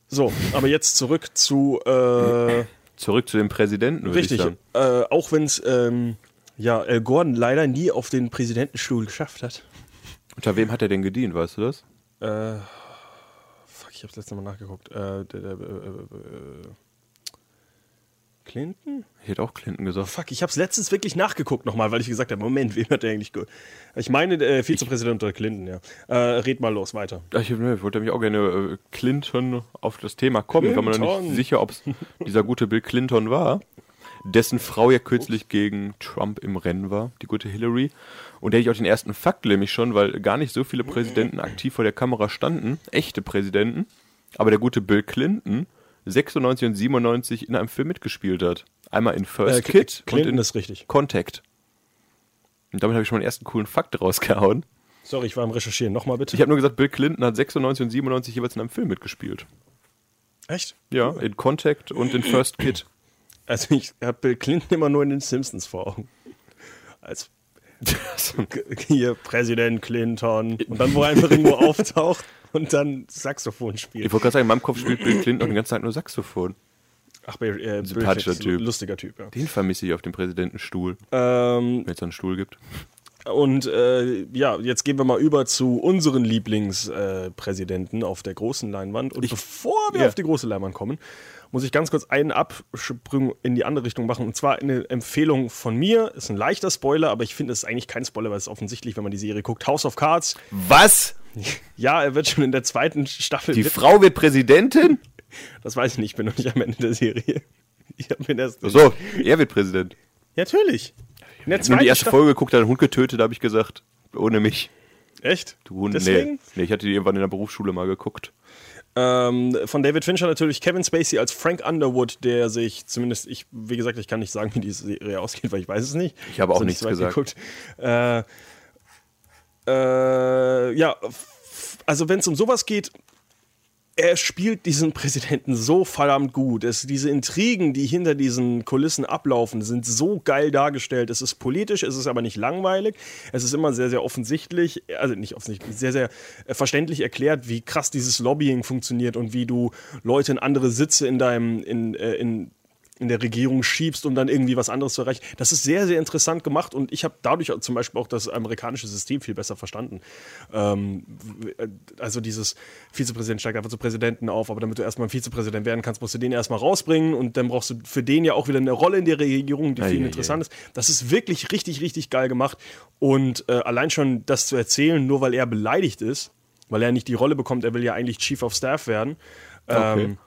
So, aber jetzt zurück zu. Äh, Zurück zu dem Präsidenten, würde ich richtig. sagen. Äh, auch wenn es. Ähm, ja, Al Gordon leider nie auf den Präsidentenstuhl geschafft hat. Unter wem hat er denn gedient, weißt du das? Äh, fuck, ich hab's letztes Mal nachgeguckt. Äh, der, der, äh, äh, Clinton? Ich hätte auch Clinton gesagt. Fuck, ich hab's letztens wirklich nachgeguckt nochmal, weil ich gesagt habe, Moment, wem hat der eigentlich ge Ich meine, äh, Vizepräsident unter Clinton, ja. Äh, red mal los, weiter. Ich, ne, ich wollte nämlich auch gerne äh, Clinton auf das Thema kommen. Ich war mir noch Clinton. nicht sicher, ob es dieser gute Bill Clinton war, dessen Frau ja kürzlich gegen Trump im Rennen war, die gute Hillary. Und der ich auch den ersten Fakt nämlich schon, weil gar nicht so viele Präsidenten aktiv vor der Kamera standen, echte Präsidenten. Aber der gute Bill Clinton 96 und 97 in einem Film mitgespielt hat. Einmal in First Äh, Kid und Clinton in ist richtig. Contact. Und damit habe ich schon meinen ersten coolen Fakt rausgehauen. Sorry, ich war am Recherchieren. Nochmal bitte. Ich habe nur gesagt, Bill Clinton hat 96 und 97 jeweils in einem Film mitgespielt. Echt? Ja, in Contact und in First Kid. Also ich habe Bill Clinton immer nur in den Simpsons vor Augen. Als hier Präsident Clinton und dann wo er einfach irgendwo auftaucht und dann Saxophon spielt. Ich wollte gerade sagen, in meinem Kopf spielt Bill Clinton auch die ganze Zeit nur Saxophon. Ach, äh, Sympathischer Typ. Lustiger Typ, ja. Den vermisse ich auf dem Präsidentenstuhl, Ähm, wenn es einen Stuhl gibt. Und äh, ja, jetzt gehen wir mal über zu unseren Lieblingspräsidenten äh, auf der großen Leinwand. Und bevor wir Ja. auf die große Leinwand kommen, muss ich ganz kurz einen Absprung in die andere Richtung machen. Und zwar eine Empfehlung von mir. Ist ein leichter Spoiler, aber ich finde, es ist eigentlich kein Spoiler, weil es ist offensichtlich, wenn man die Serie guckt. House of Cards. Was? Ja, er wird schon in der zweiten Staffel. Die Frau wird Präsidentin? das weiß ich nicht, ich bin noch nicht am Ende der Serie. Ich mir erst. Ach So, er wird Präsident. Ja, natürlich. In der Ich habe die erste Staffel- Folge geguckt, hat einen Hund getötet, da habe ich gesagt, ohne mich. Echt? Du Hund, Deswegen? nee. nee. Ich hatte die irgendwann in der Berufsschule mal geguckt. Ähm, von David Fincher natürlich Kevin Spacey als Frank Underwood, der sich zumindest, ich, wie gesagt, ich kann nicht sagen, wie die Serie ausgeht, weil ich weiß es nicht. Ich habe auch Also nichts so weit gesagt. Äh, äh, ja, also wenn es um sowas geht, er spielt diesen Präsidenten so verdammt gut. Es, diese Intrigen, die hinter diesen Kulissen ablaufen, sind so geil dargestellt. Es ist politisch, es ist aber nicht langweilig. Es ist immer sehr, sehr offensichtlich, also nicht offensichtlich, sehr, sehr äh, verständlich erklärt, wie krass dieses Lobbying funktioniert und wie du Leute in andere Sitze in deinem, in, äh, in in der Regierung schiebst, um dann irgendwie was anderes zu erreichen. Das ist sehr, sehr interessant gemacht und ich habe dadurch zum Beispiel auch das amerikanische System viel besser verstanden. Ähm, also dieses Vizepräsident steigt einfach zu Präsidenten auf, aber damit du erstmal ein Vizepräsident werden kannst, musst du den erstmal rausbringen und dann brauchst du für den ja auch wieder eine Rolle in der Regierung, die Ei, viel ei, interessant ist. Das ist wirklich richtig, richtig geil gemacht und äh, allein schon das zu erzählen, nur weil er beleidigt ist, weil er nicht die Rolle bekommt, er will ja eigentlich Chief of Staff werden. Okay. Ähm,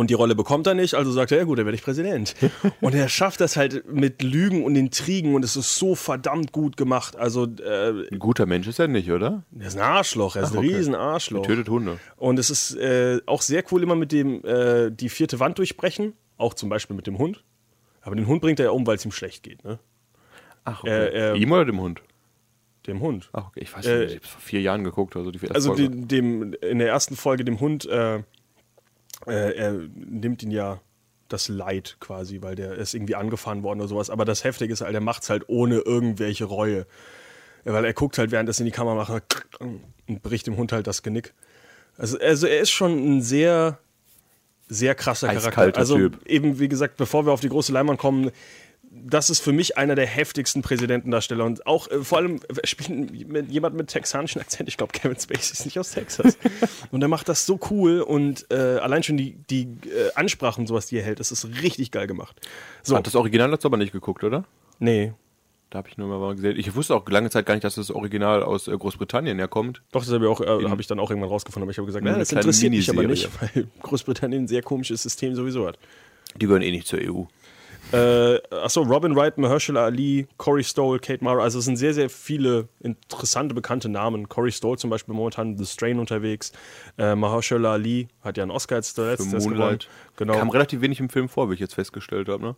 und die Rolle bekommt er nicht, also sagt er, ja gut, dann werde ich Präsident. und er schafft das halt mit Lügen und Intrigen und es ist so verdammt gut gemacht. Also, äh, Ein guter Mensch ist er nicht, oder? er ist ein Arschloch, er ist Ach, ein okay. riesen Arschloch. Tötet Hunde. Und es ist äh, auch sehr cool immer mit dem äh, die vierte Wand durchbrechen, auch zum Beispiel mit dem Hund. Aber den Hund bringt er ja um, weil es ihm schlecht geht, ne? Ach, Äh, äh, Ihm oder dem Hund? Dem Hund. Ach, okay. Ich weiß Äh, nicht, ich habe vor vier Jahren geguckt. Also, die erste Also Folge. dem, dem, in der ersten Folge dem Hund, äh, er nimmt ihn ja das Leid quasi, weil der ist irgendwie angefahren worden oder sowas. Aber das Heftige ist halt, er macht es halt ohne irgendwelche Reue. Weil er guckt halt, während er es in die Kamera macht und bricht dem Hund halt das Genick. Also, also er ist schon ein sehr, sehr krasser Charakter. Also Typ. eben, wie gesagt, bevor wir auf die große Leinwand kommen, das ist für mich einer der heftigsten Präsidentendarsteller und auch äh, vor allem äh, spielt mit, jemand mit texanischem Akzent. Ich glaube, Kevin Spacey ist nicht aus Texas. und er macht das so cool und äh, allein schon die, die äh, Ansprachen, sowas, die er hält, das ist richtig geil gemacht. So, Hat das Original du aber nicht geguckt, oder? nee, Da habe ich nur mal gesehen. Ich wusste auch lange Zeit gar nicht, dass das Original aus äh, Großbritannien herkommt. doch, das habe ich, auch, äh, hab ich dann auch irgendwann rausgefunden, aber ich habe gesagt, nein, das interessiert mich aber nicht, weil Großbritannien ein sehr komisches System sowieso hat. Die gehören eh nicht zur EU. Äh, achso, Robin Wright, Mahershala Ali, Corey Stoll, Kate Mara. Also es sind sehr, sehr viele interessante, bekannte Namen. Corey Stoll zum Beispiel momentan The Strain unterwegs. Äh, Mahershala Ali hat ja einen Oscar jetzt erst gewonnen. Moonlight. Genau. Kam relativ wenig im Film vor, wie ich jetzt festgestellt habe, ne?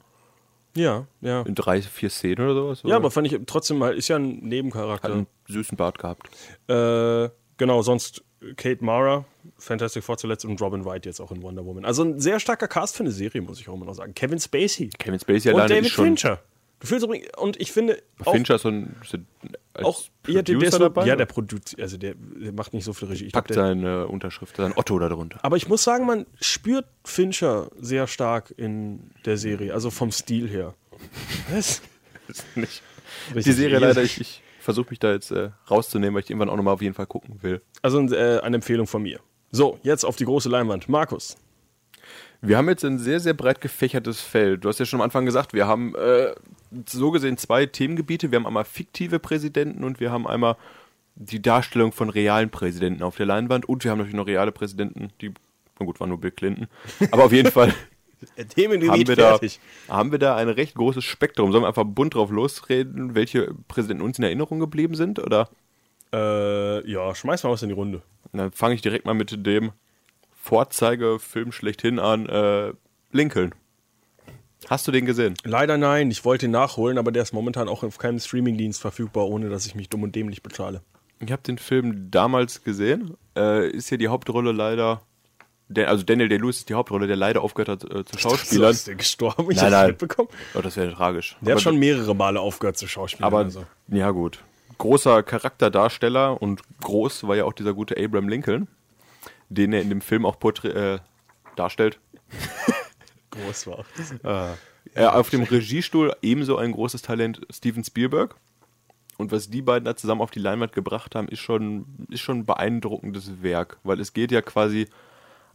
ja, ja. In drei, vier Szenen oder sowas. Ja, oder? aber fand ich trotzdem mal, ist ja ein Hat Nebencharakter. einen süßen Bart gehabt. Äh, genau, sonst Kate Mara, Fantastic Four zuletzt und Robin Wright jetzt auch in Wonder Woman. Also ein sehr starker Cast für eine Serie, muss ich auch immer noch sagen. Kevin Spacey. Kevin Spacey und alleine David ist schon. Fincher. Du fühlst übrigens, und ich finde, auch, Fincher ist so ein. Ist als auch ja, der, der ist dabei. ja, der produziert, also der, der macht nicht so viel Regie. Ich glaub, packt der, seine Unterschrift, sein Otto da drunter. aber ich muss sagen, man spürt Fincher sehr stark in der Serie, also vom Stil her. Was? Nicht. Die Serie leider, ich, ich versuche mich da jetzt äh, rauszunehmen, weil ich irgendwann auch nochmal auf jeden Fall gucken will. Also äh, eine Empfehlung von mir. So, jetzt auf die große Leinwand. Markus. Wir haben jetzt ein sehr, sehr breit gefächertes Feld. Du hast ja schon am Anfang gesagt, wir haben äh, so gesehen zwei Themengebiete. Wir haben einmal fiktive Präsidenten und wir haben einmal die Darstellung von realen Präsidenten auf der Leinwand und wir haben natürlich noch reale Präsidenten, die, na gut, waren nur Bill Clinton. Aber auf jeden Fall haben wir, da, haben wir da ein recht großes Spektrum. Sollen wir einfach bunt drauf losreden, welche Präsidenten uns in Erinnerung geblieben sind? Oder Äh, ja, schmeiß mal was in die Runde. dann fange ich direkt mal mit dem Vorzeigefilm schlechthin an, äh, Lincoln. Hast du den gesehen? Leider nein, ich wollte ihn nachholen, aber der ist momentan auch auf keinem Streamingdienst verfügbar, ohne dass ich mich dumm und dämlich bezahle. Ich habe den Film damals gesehen. Äh, ist hier die Hauptrolle leider. Der, also Daniel Day-Lewis ist die Hauptrolle, der leider aufgehört hat äh, zu Schauspielern. ist der gestorben? Ich Nein, nein. mitbekommen. Oh, das wäre tragisch. Der aber, hat schon mehrere Male aufgehört zu schauspielen. aber also. ja gut. Großer Charakterdarsteller und groß war ja auch dieser gute Abraham Lincoln, den er in dem Film auch porträ äh, darstellt. groß war. Äh, auf dem Regiestuhl ebenso ein großes Talent Steven Spielberg. Und was die beiden da zusammen auf die Leinwand gebracht haben, ist schon, ist schon ein beeindruckendes Werk, weil es geht ja quasi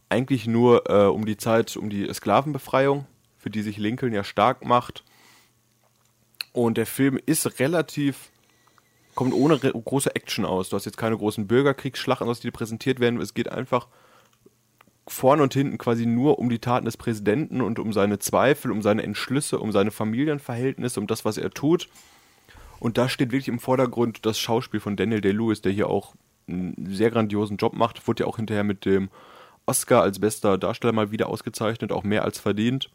eigentlich nur äh, um die Zeit, um die Sklavenbefreiung, für die sich Lincoln ja stark macht. Und der Film ist relativ, kommt ohne re große Action aus. Du hast jetzt keine großen Bürgerkriegsschlachten, aus die präsentiert werden. Es geht einfach vorne und hinten quasi nur um die Taten des Präsidenten und um seine Zweifel, um seine Entschlüsse, um seine Familienverhältnisse, um das, was er tut. Und da steht wirklich im Vordergrund das Schauspiel von Daniel Day-Lewis, der hier auch einen sehr grandiosen Job macht. Wurde ja auch hinterher mit dem Oscar als bester Darsteller mal wieder ausgezeichnet, auch mehr als verdient.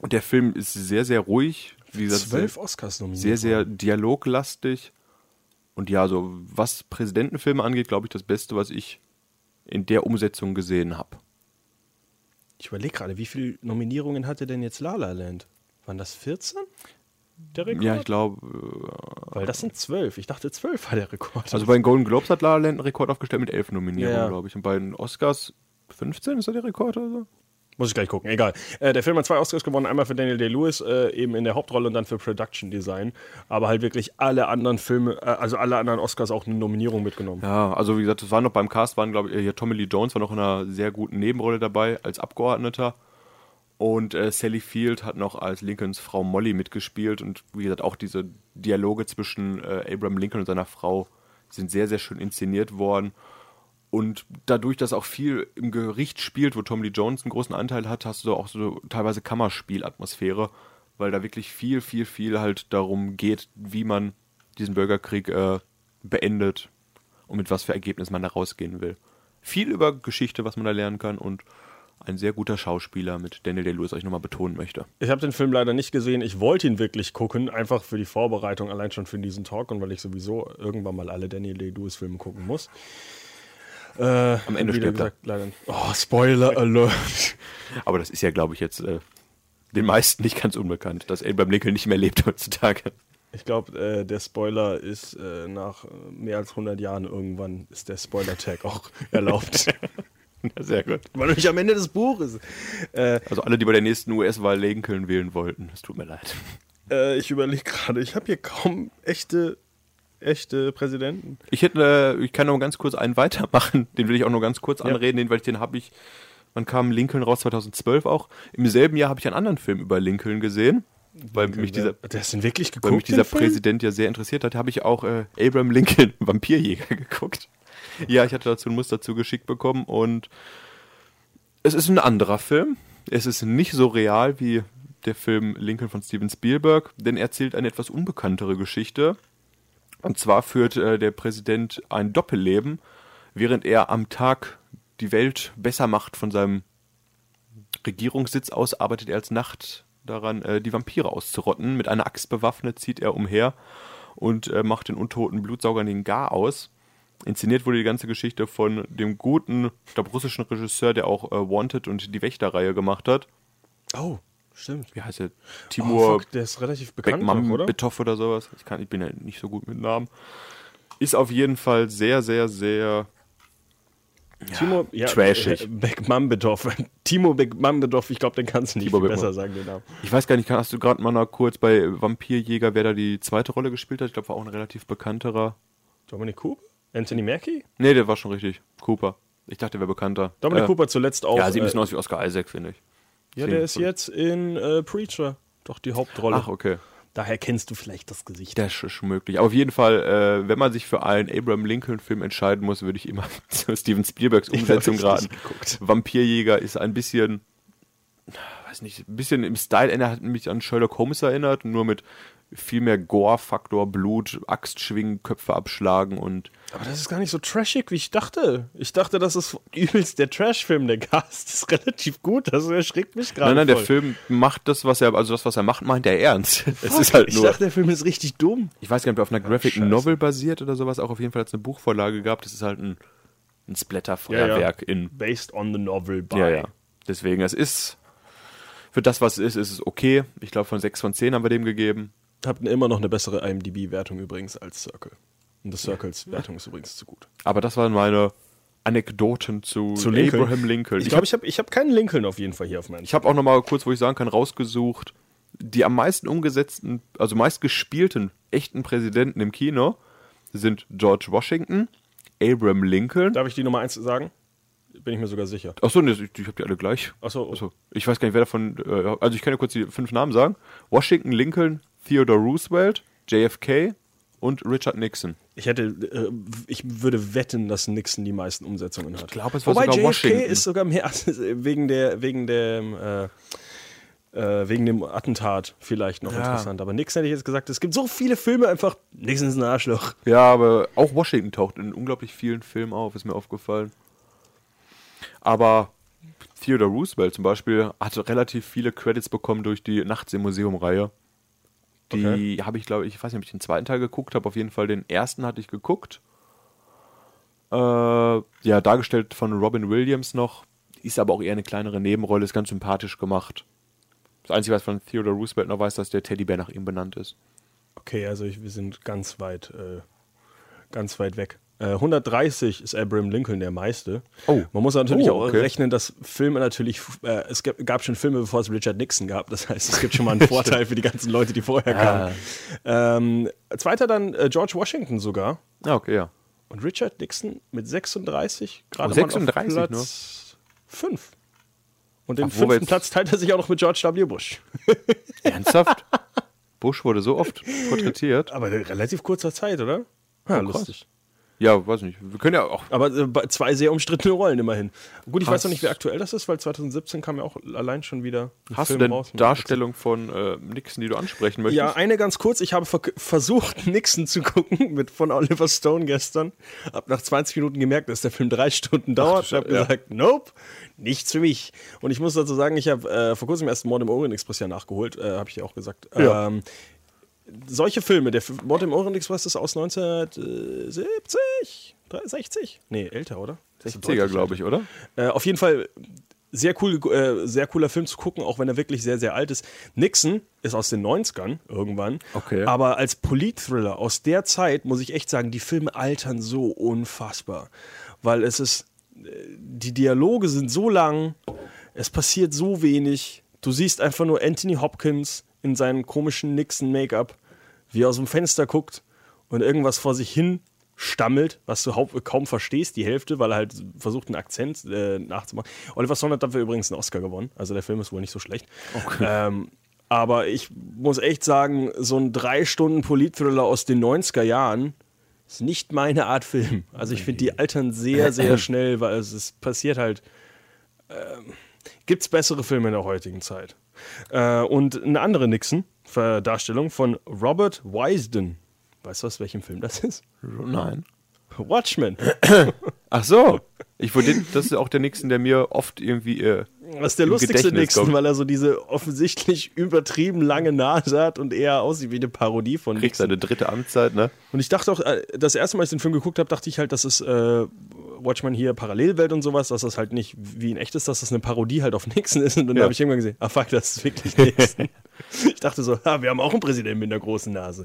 Und der Film ist sehr, sehr ruhig. Wie gesagt, Zwölf Oscars nominiert. sehr, sehr dialoglastig. Und ja, so was Präsidentenfilme angeht, glaube ich, das Beste, was ich in der Umsetzung gesehen habe. Ich überlege gerade, wie viele Nominierungen hatte denn jetzt La La Land? Waren das 14? Der Rekord? Ja, ich glaube, Weil das sind zwölf. Ich dachte, zwölf war der Rekord. also bei den Golden Globes hat La La Land einen Rekord aufgestellt mit elf Nominierungen, Ja, ja. glaube ich. Und bei den Oscars 15 ist da der Rekord oder so? Muss ich gleich gucken, egal. Äh, der Film hat zwei Oscars gewonnen, einmal für Daniel Day-Lewis, äh, eben in der Hauptrolle und dann für Production Design. Aber halt wirklich alle anderen Filme, äh, also alle anderen Oscars auch eine Nominierung mitgenommen. Ja, also wie gesagt, es waren noch beim Cast, waren glaube ich, hier Tommy Lee Jones war noch in einer sehr guten Nebenrolle dabei als Abgeordneter. Und äh, Sally Field hat noch als Lincolns Frau Molly mitgespielt. Und wie gesagt, auch diese Dialoge zwischen äh, Abraham Lincoln und seiner Frau sind sehr, sehr schön inszeniert worden. Und dadurch, dass auch viel im Gericht spielt, wo Tom Lee Jones einen großen Anteil hat, hast du auch so teilweise Kammerspielatmosphäre, weil da wirklich viel, viel, viel halt darum geht, wie man diesen Bürgerkrieg äh, beendet und mit was für Ergebnis man da rausgehen will. Viel über Geschichte, was man da lernen kann und ein sehr guter Schauspieler mit Daniel Day-Lewis, was ich nochmal betonen möchte. Ich habe den Film leider nicht gesehen. Ich wollte ihn wirklich gucken, einfach für die Vorbereitung, allein schon für diesen Talk und weil ich sowieso irgendwann mal alle Daniel Day-Lewis-Filme gucken muss. Äh, Am Ende stirbt er. gesagt, leider. Oh, Spoiler Alert. Aber das ist ja, glaube ich, jetzt äh, den meisten nicht ganz unbekannt, dass Abraham Lincoln nicht mehr lebt heutzutage. Ich glaube, äh, der Spoiler ist äh, nach äh, mehr als 100 Jahren irgendwann ist der Spoiler-Tag auch erlaubt. Ja, sehr gut. Weil nicht am Ende des Buches. Äh, Also alle, die bei der nächsten US-Wahl Lincoln wählen wollten, es tut mir leid. äh, ich überlege gerade, ich habe hier kaum echte, echte Präsidenten. Ich hätte, äh, ich kann noch ganz kurz einen weitermachen, den will ich auch nur ganz kurz Ja. anreden, den, weil ich den habe ich, wann kam Lincoln raus, 2012 auch. Im selben Jahr habe ich einen anderen Film über Lincoln gesehen, weil mich dieser, der ist denn wirklich geguckt? weil mich dieser? Präsident ja sehr interessiert hat, habe ich auch äh, Abraham Lincoln, Vampirjäger, geguckt. Ja, ich hatte dazu ein Muster zugeschickt bekommen und es ist ein anderer Film. Es ist nicht so real wie der Film Lincoln von Steven Spielberg, denn er erzählt eine etwas unbekanntere Geschichte. Und zwar führt äh, der Präsident ein Doppelleben, während er am Tag die Welt besser macht von seinem Regierungssitz aus, arbeitet er als Nacht daran, äh, die Vampire auszurotten. Mit einer Axt bewaffnet zieht er umher und äh, macht den untoten Blutsaugern den Gar aus. Inszeniert wurde die ganze Geschichte von dem guten, ich glaube, russischen Regisseur, der auch äh, Wanted und die Wächterreihe gemacht hat. Oh, stimmt. Wie heißt der? Oh, Timur fuck, der ist relativ bekannt, noch, oder? Beckmann-Betoff oder sowas. Ich, kann, ich bin ja nicht so gut mit Namen. Ist auf jeden Fall sehr, sehr, sehr Timo, ja, trashig. äh, Beckmambedorf. Timo Beckmambedorf, ich glaube, den kannst du nicht Timo Beckmann. besser sagen, den Namen. Ich weiß gar nicht, hast du gerade mal noch kurz bei Vampirjäger, wer da die zweite Rolle gespielt hat? Ich glaube, war auch ein relativ bekannterer. Dominic Cooper? Anthony Mackie? Nee, der war schon richtig. Cooper. Ich dachte, der wäre bekannter. Dominic Äh, Cooper zuletzt auch. Ja, sieht ein äh, bisschen aus wie Oscar Isaac, finde ich. Ja, der ist jetzt in äh, Preacher. Doch die Hauptrolle. Ach, okay. Daher kennst du vielleicht das Gesicht. Das ist schon möglich. Aber auf jeden Fall, äh, wenn man sich für einen Abraham Lincoln-Film entscheiden muss, würde ich immer zu Steven Spielbergs Umsetzung raten. Vampirjäger ist ein bisschen weiß nicht, ein bisschen im Style erinnert, hat mich an Sherlock Holmes erinnert, nur mit viel mehr Gore-Faktor, Blut, Axt schwingen, Köpfe abschlagen und Aber das ist gar nicht so trashig, wie ich dachte. Ich dachte, das ist übelst der Trash-Film. Der Cast ist relativ gut. Das erschreckt mich gerade. Nein, nein, der voll. Film macht das, was er, also das, was er macht, meint er ernst. Es ist halt ich nur, dachte, der Film ist richtig dumm. ich weiß gar nicht, ob er auf einer Graphic Scheiße. Novel basiert oder sowas, auch auf jeden Fall hat es eine Buchvorlage gehabt. Das ist halt ein, ein Splatter-Feuerwerk in Based on the novel by. Ja, ja. Deswegen, es ist, für das, was es ist, ist es okay. Ich glaube, von 6 von 10 haben wir dem gegeben. Habt immer noch eine bessere IMDb-Wertung übrigens als Circle. Und das Circles Wertung ist übrigens zu gut. Aber das waren meine Anekdoten zu, Zu Lincoln? Abraham Lincoln. Ich glaube, ich habe ich hab keinen Lincoln auf jeden Fall hier auf meinem. Ich habe auch noch mal kurz, wo ich sagen kann, rausgesucht, die am meisten umgesetzten, also meist gespielten echten Präsidenten im Kino sind George Washington, Abraham Lincoln. Darf ich die Nummer eins sagen? Bin ich mir sogar sicher. Achso, ne, ich, ich habe die alle gleich. Achso, Achso, ich weiß gar nicht, wer davon, äh, also ich kann ja kurz die fünf Namen sagen. Washington, Lincoln, Theodore Roosevelt, JFK und Richard Nixon. ich hätte, äh, ich würde wetten, dass Nixon die meisten Umsetzungen hat. Ich glaube, es war Wobei sogar JFK Washington. ist sogar mehr wegen der, wegen dem, äh, äh, wegen dem Attentat vielleicht noch Ja. interessant. Aber Nixon hätte ich jetzt gesagt, es gibt so viele Filme einfach, Nixon ist ein Arschloch. Ja, aber auch Washington taucht in unglaublich vielen Filmen auf, ist mir aufgefallen. Aber Theodore Roosevelt zum Beispiel hatte relativ viele Credits bekommen durch die Nachts im Museum-Reihe. Die Okay. habe ich, glaube ich, ich weiß nicht, ob ich den zweiten Teil geguckt habe. Auf jeden Fall den ersten hatte ich geguckt. Äh, ja, dargestellt von Robin Williams noch. Ist aber auch eher eine kleinere Nebenrolle, ist ganz sympathisch gemacht. Das Einzige, was von Theodore Roosevelt noch weiß, dass der Teddybär nach ihm benannt ist. Okay, also ich, wir sind ganz weit, äh, ganz weit weg. Äh, 130 ist Abraham Lincoln der meiste. Oh. Man muss natürlich Oh, auch okay. rechnen, dass Filme natürlich, äh, es gab, schon Filme, bevor es Richard Nixon gab. Das heißt, es gibt schon mal einen Vorteil für die ganzen Leute, die vorher kamen. Ähm, zweiter dann äh, George Washington sogar. Ah, okay, ja. Und Richard Nixon mit 36 gerade Oh, mal auf 36 Platz 5. Und den Ach, fünften Platz teilt er sich auch noch mit George W. Bush. Ernsthaft? Bush wurde so oft porträtiert. Aber in relativ kurzer Zeit, oder? Ja, lustig. Ja, weiß nicht. Wir können ja auch. Aber äh, zwei sehr umstrittene Rollen immerhin. Gut, ich Hast- weiß noch nicht, wie aktuell das ist, weil 2017 kam ja auch allein schon wieder ein Hast Film du denn raus. Darstellung von äh, Nixon, die du ansprechen möchtest? Ja, eine ganz kurz. Ich habe ver versucht, Nixon zu gucken mit von Oliver Stone gestern. Hab nach 20 Minuten gemerkt, dass der Film drei Stunden dauert. Ich habe ja. gesagt, nope, nichts für mich. Und ich muss dazu sagen, ich habe äh, vor kurzem erst Mord im Orient Express ja nachgeholt. Äh, habe ich ja auch gesagt. Ja. Ähm, solche Filme, der Mord im Orient Express ist aus 1970, 60? Nee, älter, oder? 60er, glaube ich, oder? Äh, auf jeden Fall sehr, cool, äh, sehr cooler Film zu gucken, auch wenn er wirklich sehr, sehr alt ist. Nixon ist aus den 90ern irgendwann. Okay. Aber als Polit-Thriller aus der Zeit muss ich echt sagen, die Filme altern so unfassbar. Weil es ist, äh, die Dialoge sind so lang, es passiert so wenig. Du siehst einfach nur Anthony Hopkins in seinem komischen Nixon-Make-up, wie er aus dem Fenster guckt und irgendwas vor sich hin stammelt, was du kaum verstehst, die Hälfte, weil er halt versucht, einen Akzent äh, nachzumachen. Oliver Stone hat dafür übrigens einen Oscar gewonnen, also der Film ist wohl nicht so schlecht. Ähm, aber ich muss echt sagen, so ein drei Stunden Polit-Thriller aus den 90er Jahren ist nicht meine Art Film. Also ich finde, die altern sehr, sehr schnell, weil es, es passiert halt. Ähm, Gibt es bessere Filme in der heutigen Zeit? Äh, und eine andere Nixon-Darstellung von Robert Wisden. Weißt du, aus welchem Film das ist? Nein. Watchmen. Ach so. Ich das ist auch der Nixon, der mir oft irgendwie. Äh, Das ist der lustigste Nixon, kommt. weil er so diese offensichtlich übertrieben lange Nase hat und eher aussieht wie eine Parodie von kriegt Nixon. seine dritte Amtszeit, ne? Und ich dachte auch, äh, das erste Mal, als ich den Film geguckt habe, dachte ich halt, dass es äh, Watchmen hier Parallelwelt und sowas, dass das halt nicht wie ein echtes, dass das eine Parodie halt auf Nixon ist. Und dann Ja. habe ich irgendwann gesehen, ah fuck, das ist wirklich Nixon. ich dachte so, ah, wir haben auch einen Präsidenten mit einer großen Nase.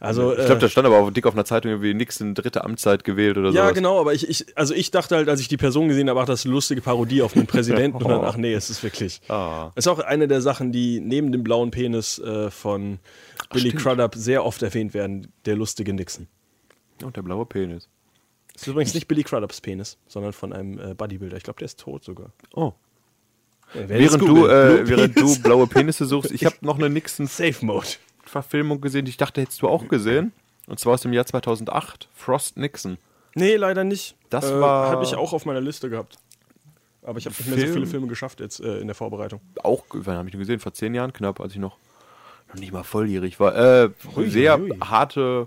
Also, Ich glaube, äh, da stand aber auch dick auf einer Zeitung irgendwie Nixon dritte Amtszeit gewählt oder so. ja, genau, aber ich, ich, also ich dachte halt, als ich die Person gesehen habe, ach, das ist eine lustige Parodie auf einen Präsidenten. Und dann, ach nee, es ist wirklich. Ah. Ist auch eine der Sachen, die neben dem blauen Penis äh, von Billy stimmt. Crudup sehr oft erwähnt werden, der lustige Nixon. Und der blaue Penis. Das ist übrigens nicht Billy Crudups Penis, sondern von einem äh, Bodybuilder. Ich glaube, der ist tot sogar. Oh. Äh, wer jetzt Während du, äh, während du blaue Penisse suchst, ich habe noch eine Safe Mode. Nixon-Verfilmung gesehen, die ich dachte, hättest du auch gesehen. Und zwar aus dem Jahr 2008. Frost Nixon. Nee, leider nicht. Das äh, war- Habe ich auch auf meiner Liste gehabt. Aber ich habe nicht mehr so viele Filme geschafft jetzt äh, in der Vorbereitung. Auch, wann habe ich den gesehen? Vor zehn Jahren knapp, als ich noch, noch nicht mal volljährig war. Äh, Hui, sehr hui. harte,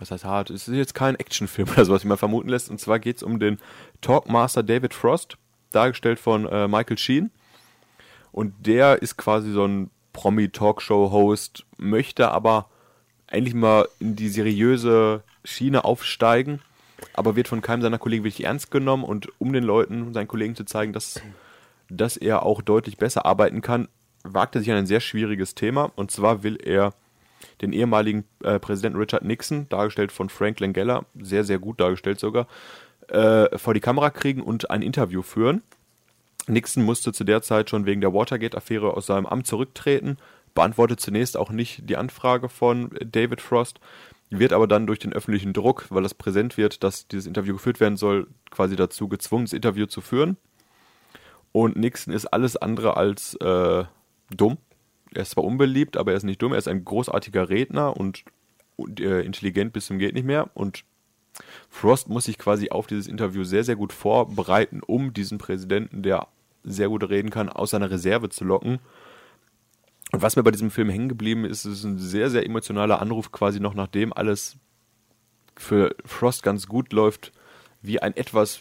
was heißt hart? Es ist jetzt kein Actionfilm oder sowas, wie man vermuten lässt. Und zwar geht es um den Talkmaster David Frost, dargestellt von äh, Michael Sheen. Und der ist quasi so ein Promi-Talkshow-Host, möchte aber eigentlich mal in die seriöse Schiene aufsteigen, aber wird von keinem seiner Kollegen wirklich ernst genommen. Und um den Leuten, seinen Kollegen zu zeigen, dass, dass er auch deutlich besser arbeiten kann, wagt er sich an ein sehr schwieriges Thema. Und zwar will er den ehemaligen äh, Präsidenten Richard Nixon, dargestellt von Frank Langella, sehr, sehr gut dargestellt sogar, äh, vor die Kamera kriegen und ein Interview führen. Nixon musste zu der Zeit schon wegen der Watergate-Affäre aus seinem Amt zurücktreten, beantwortet zunächst auch nicht die Anfrage von David Frost, wird aber dann durch den öffentlichen Druck, weil das präsent wird, dass dieses Interview geführt werden soll, quasi dazu gezwungen, das Interview zu führen. Und Nixon ist alles andere als äh, dumm. Er ist zwar unbeliebt, aber er ist nicht dumm. Er ist ein großartiger Redner und, und äh, intelligent bis zum geht nicht mehr. Und Frost muss sich quasi auf dieses Interview sehr, sehr gut vorbereiten, um diesen Präsidenten, der sehr gut reden kann, aus seiner Reserve zu locken. Und was mir bei diesem Film hängen geblieben ist, ist ein sehr, sehr emotionaler Anruf, quasi noch nachdem alles für Frost ganz gut läuft, wie ein etwas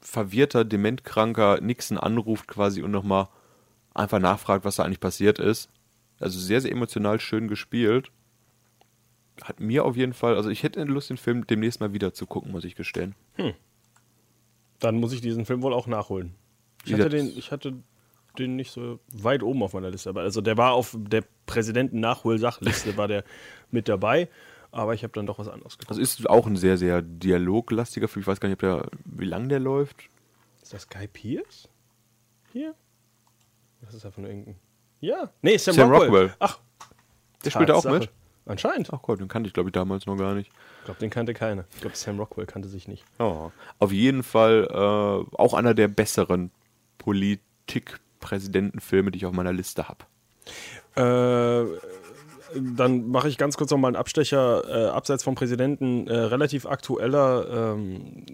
verwirrter, dementkranker Nixon anruft quasi und nochmal einfach nachfragt, was da eigentlich passiert ist. Also sehr, sehr emotional schön gespielt. Hat mir auf jeden Fall, also ich hätte Lust, den Film demnächst mal wieder zu gucken, muss ich gestehen. Dann muss ich diesen Film wohl auch nachholen. Ich hatte, den, ich hatte den nicht so weit oben auf meiner Liste. Aber also der war auf der Präsidenten-Nachhol-Sachliste, war der mit dabei. Aber ich habe dann doch was anderes geguckt. Also ist auch ein sehr, sehr dialoglastiger Film. Ich weiß gar nicht, ob der, wie lang der läuft. Ist das Guy Pierce? Hier? Das ist einfach nur irgendein. Ja. Nee, Sam, Sam Rockwell. Rockwell. Ach, Der spielt da auch mit. Anscheinend. Ach Gott, den kannte ich, glaube ich, damals noch gar nicht. Ich glaube, den kannte keiner. Ich glaube, Sam Rockwell kannte sich nicht. Ja. Auf jeden Fall äh, auch einer der besseren Politik-Präsidentenfilme, die ich auf meiner Liste habe. Äh, dann mache ich ganz kurz noch mal einen Abstecher äh, abseits vom Präsidenten. Äh, relativ aktueller ähm,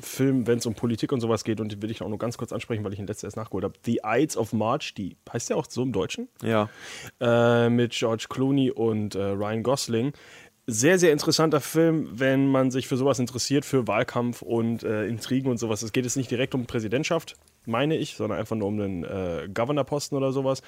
Film, wenn es um Politik und sowas geht. Und den will ich auch nur ganz kurz ansprechen, weil ich ihn letztes erst nachgeholt habe. The Ides of March, die heißt ja auch so im Deutschen. Ja. äh, mit George Clooney und äh, Ryan Gosling. Sehr, sehr interessanter Film, wenn man sich für sowas interessiert, für Wahlkampf und äh, Intrigen und sowas. Es geht jetzt nicht direkt um Präsidentschaft, meine ich, sondern einfach nur um den äh, Governorposten oder sowas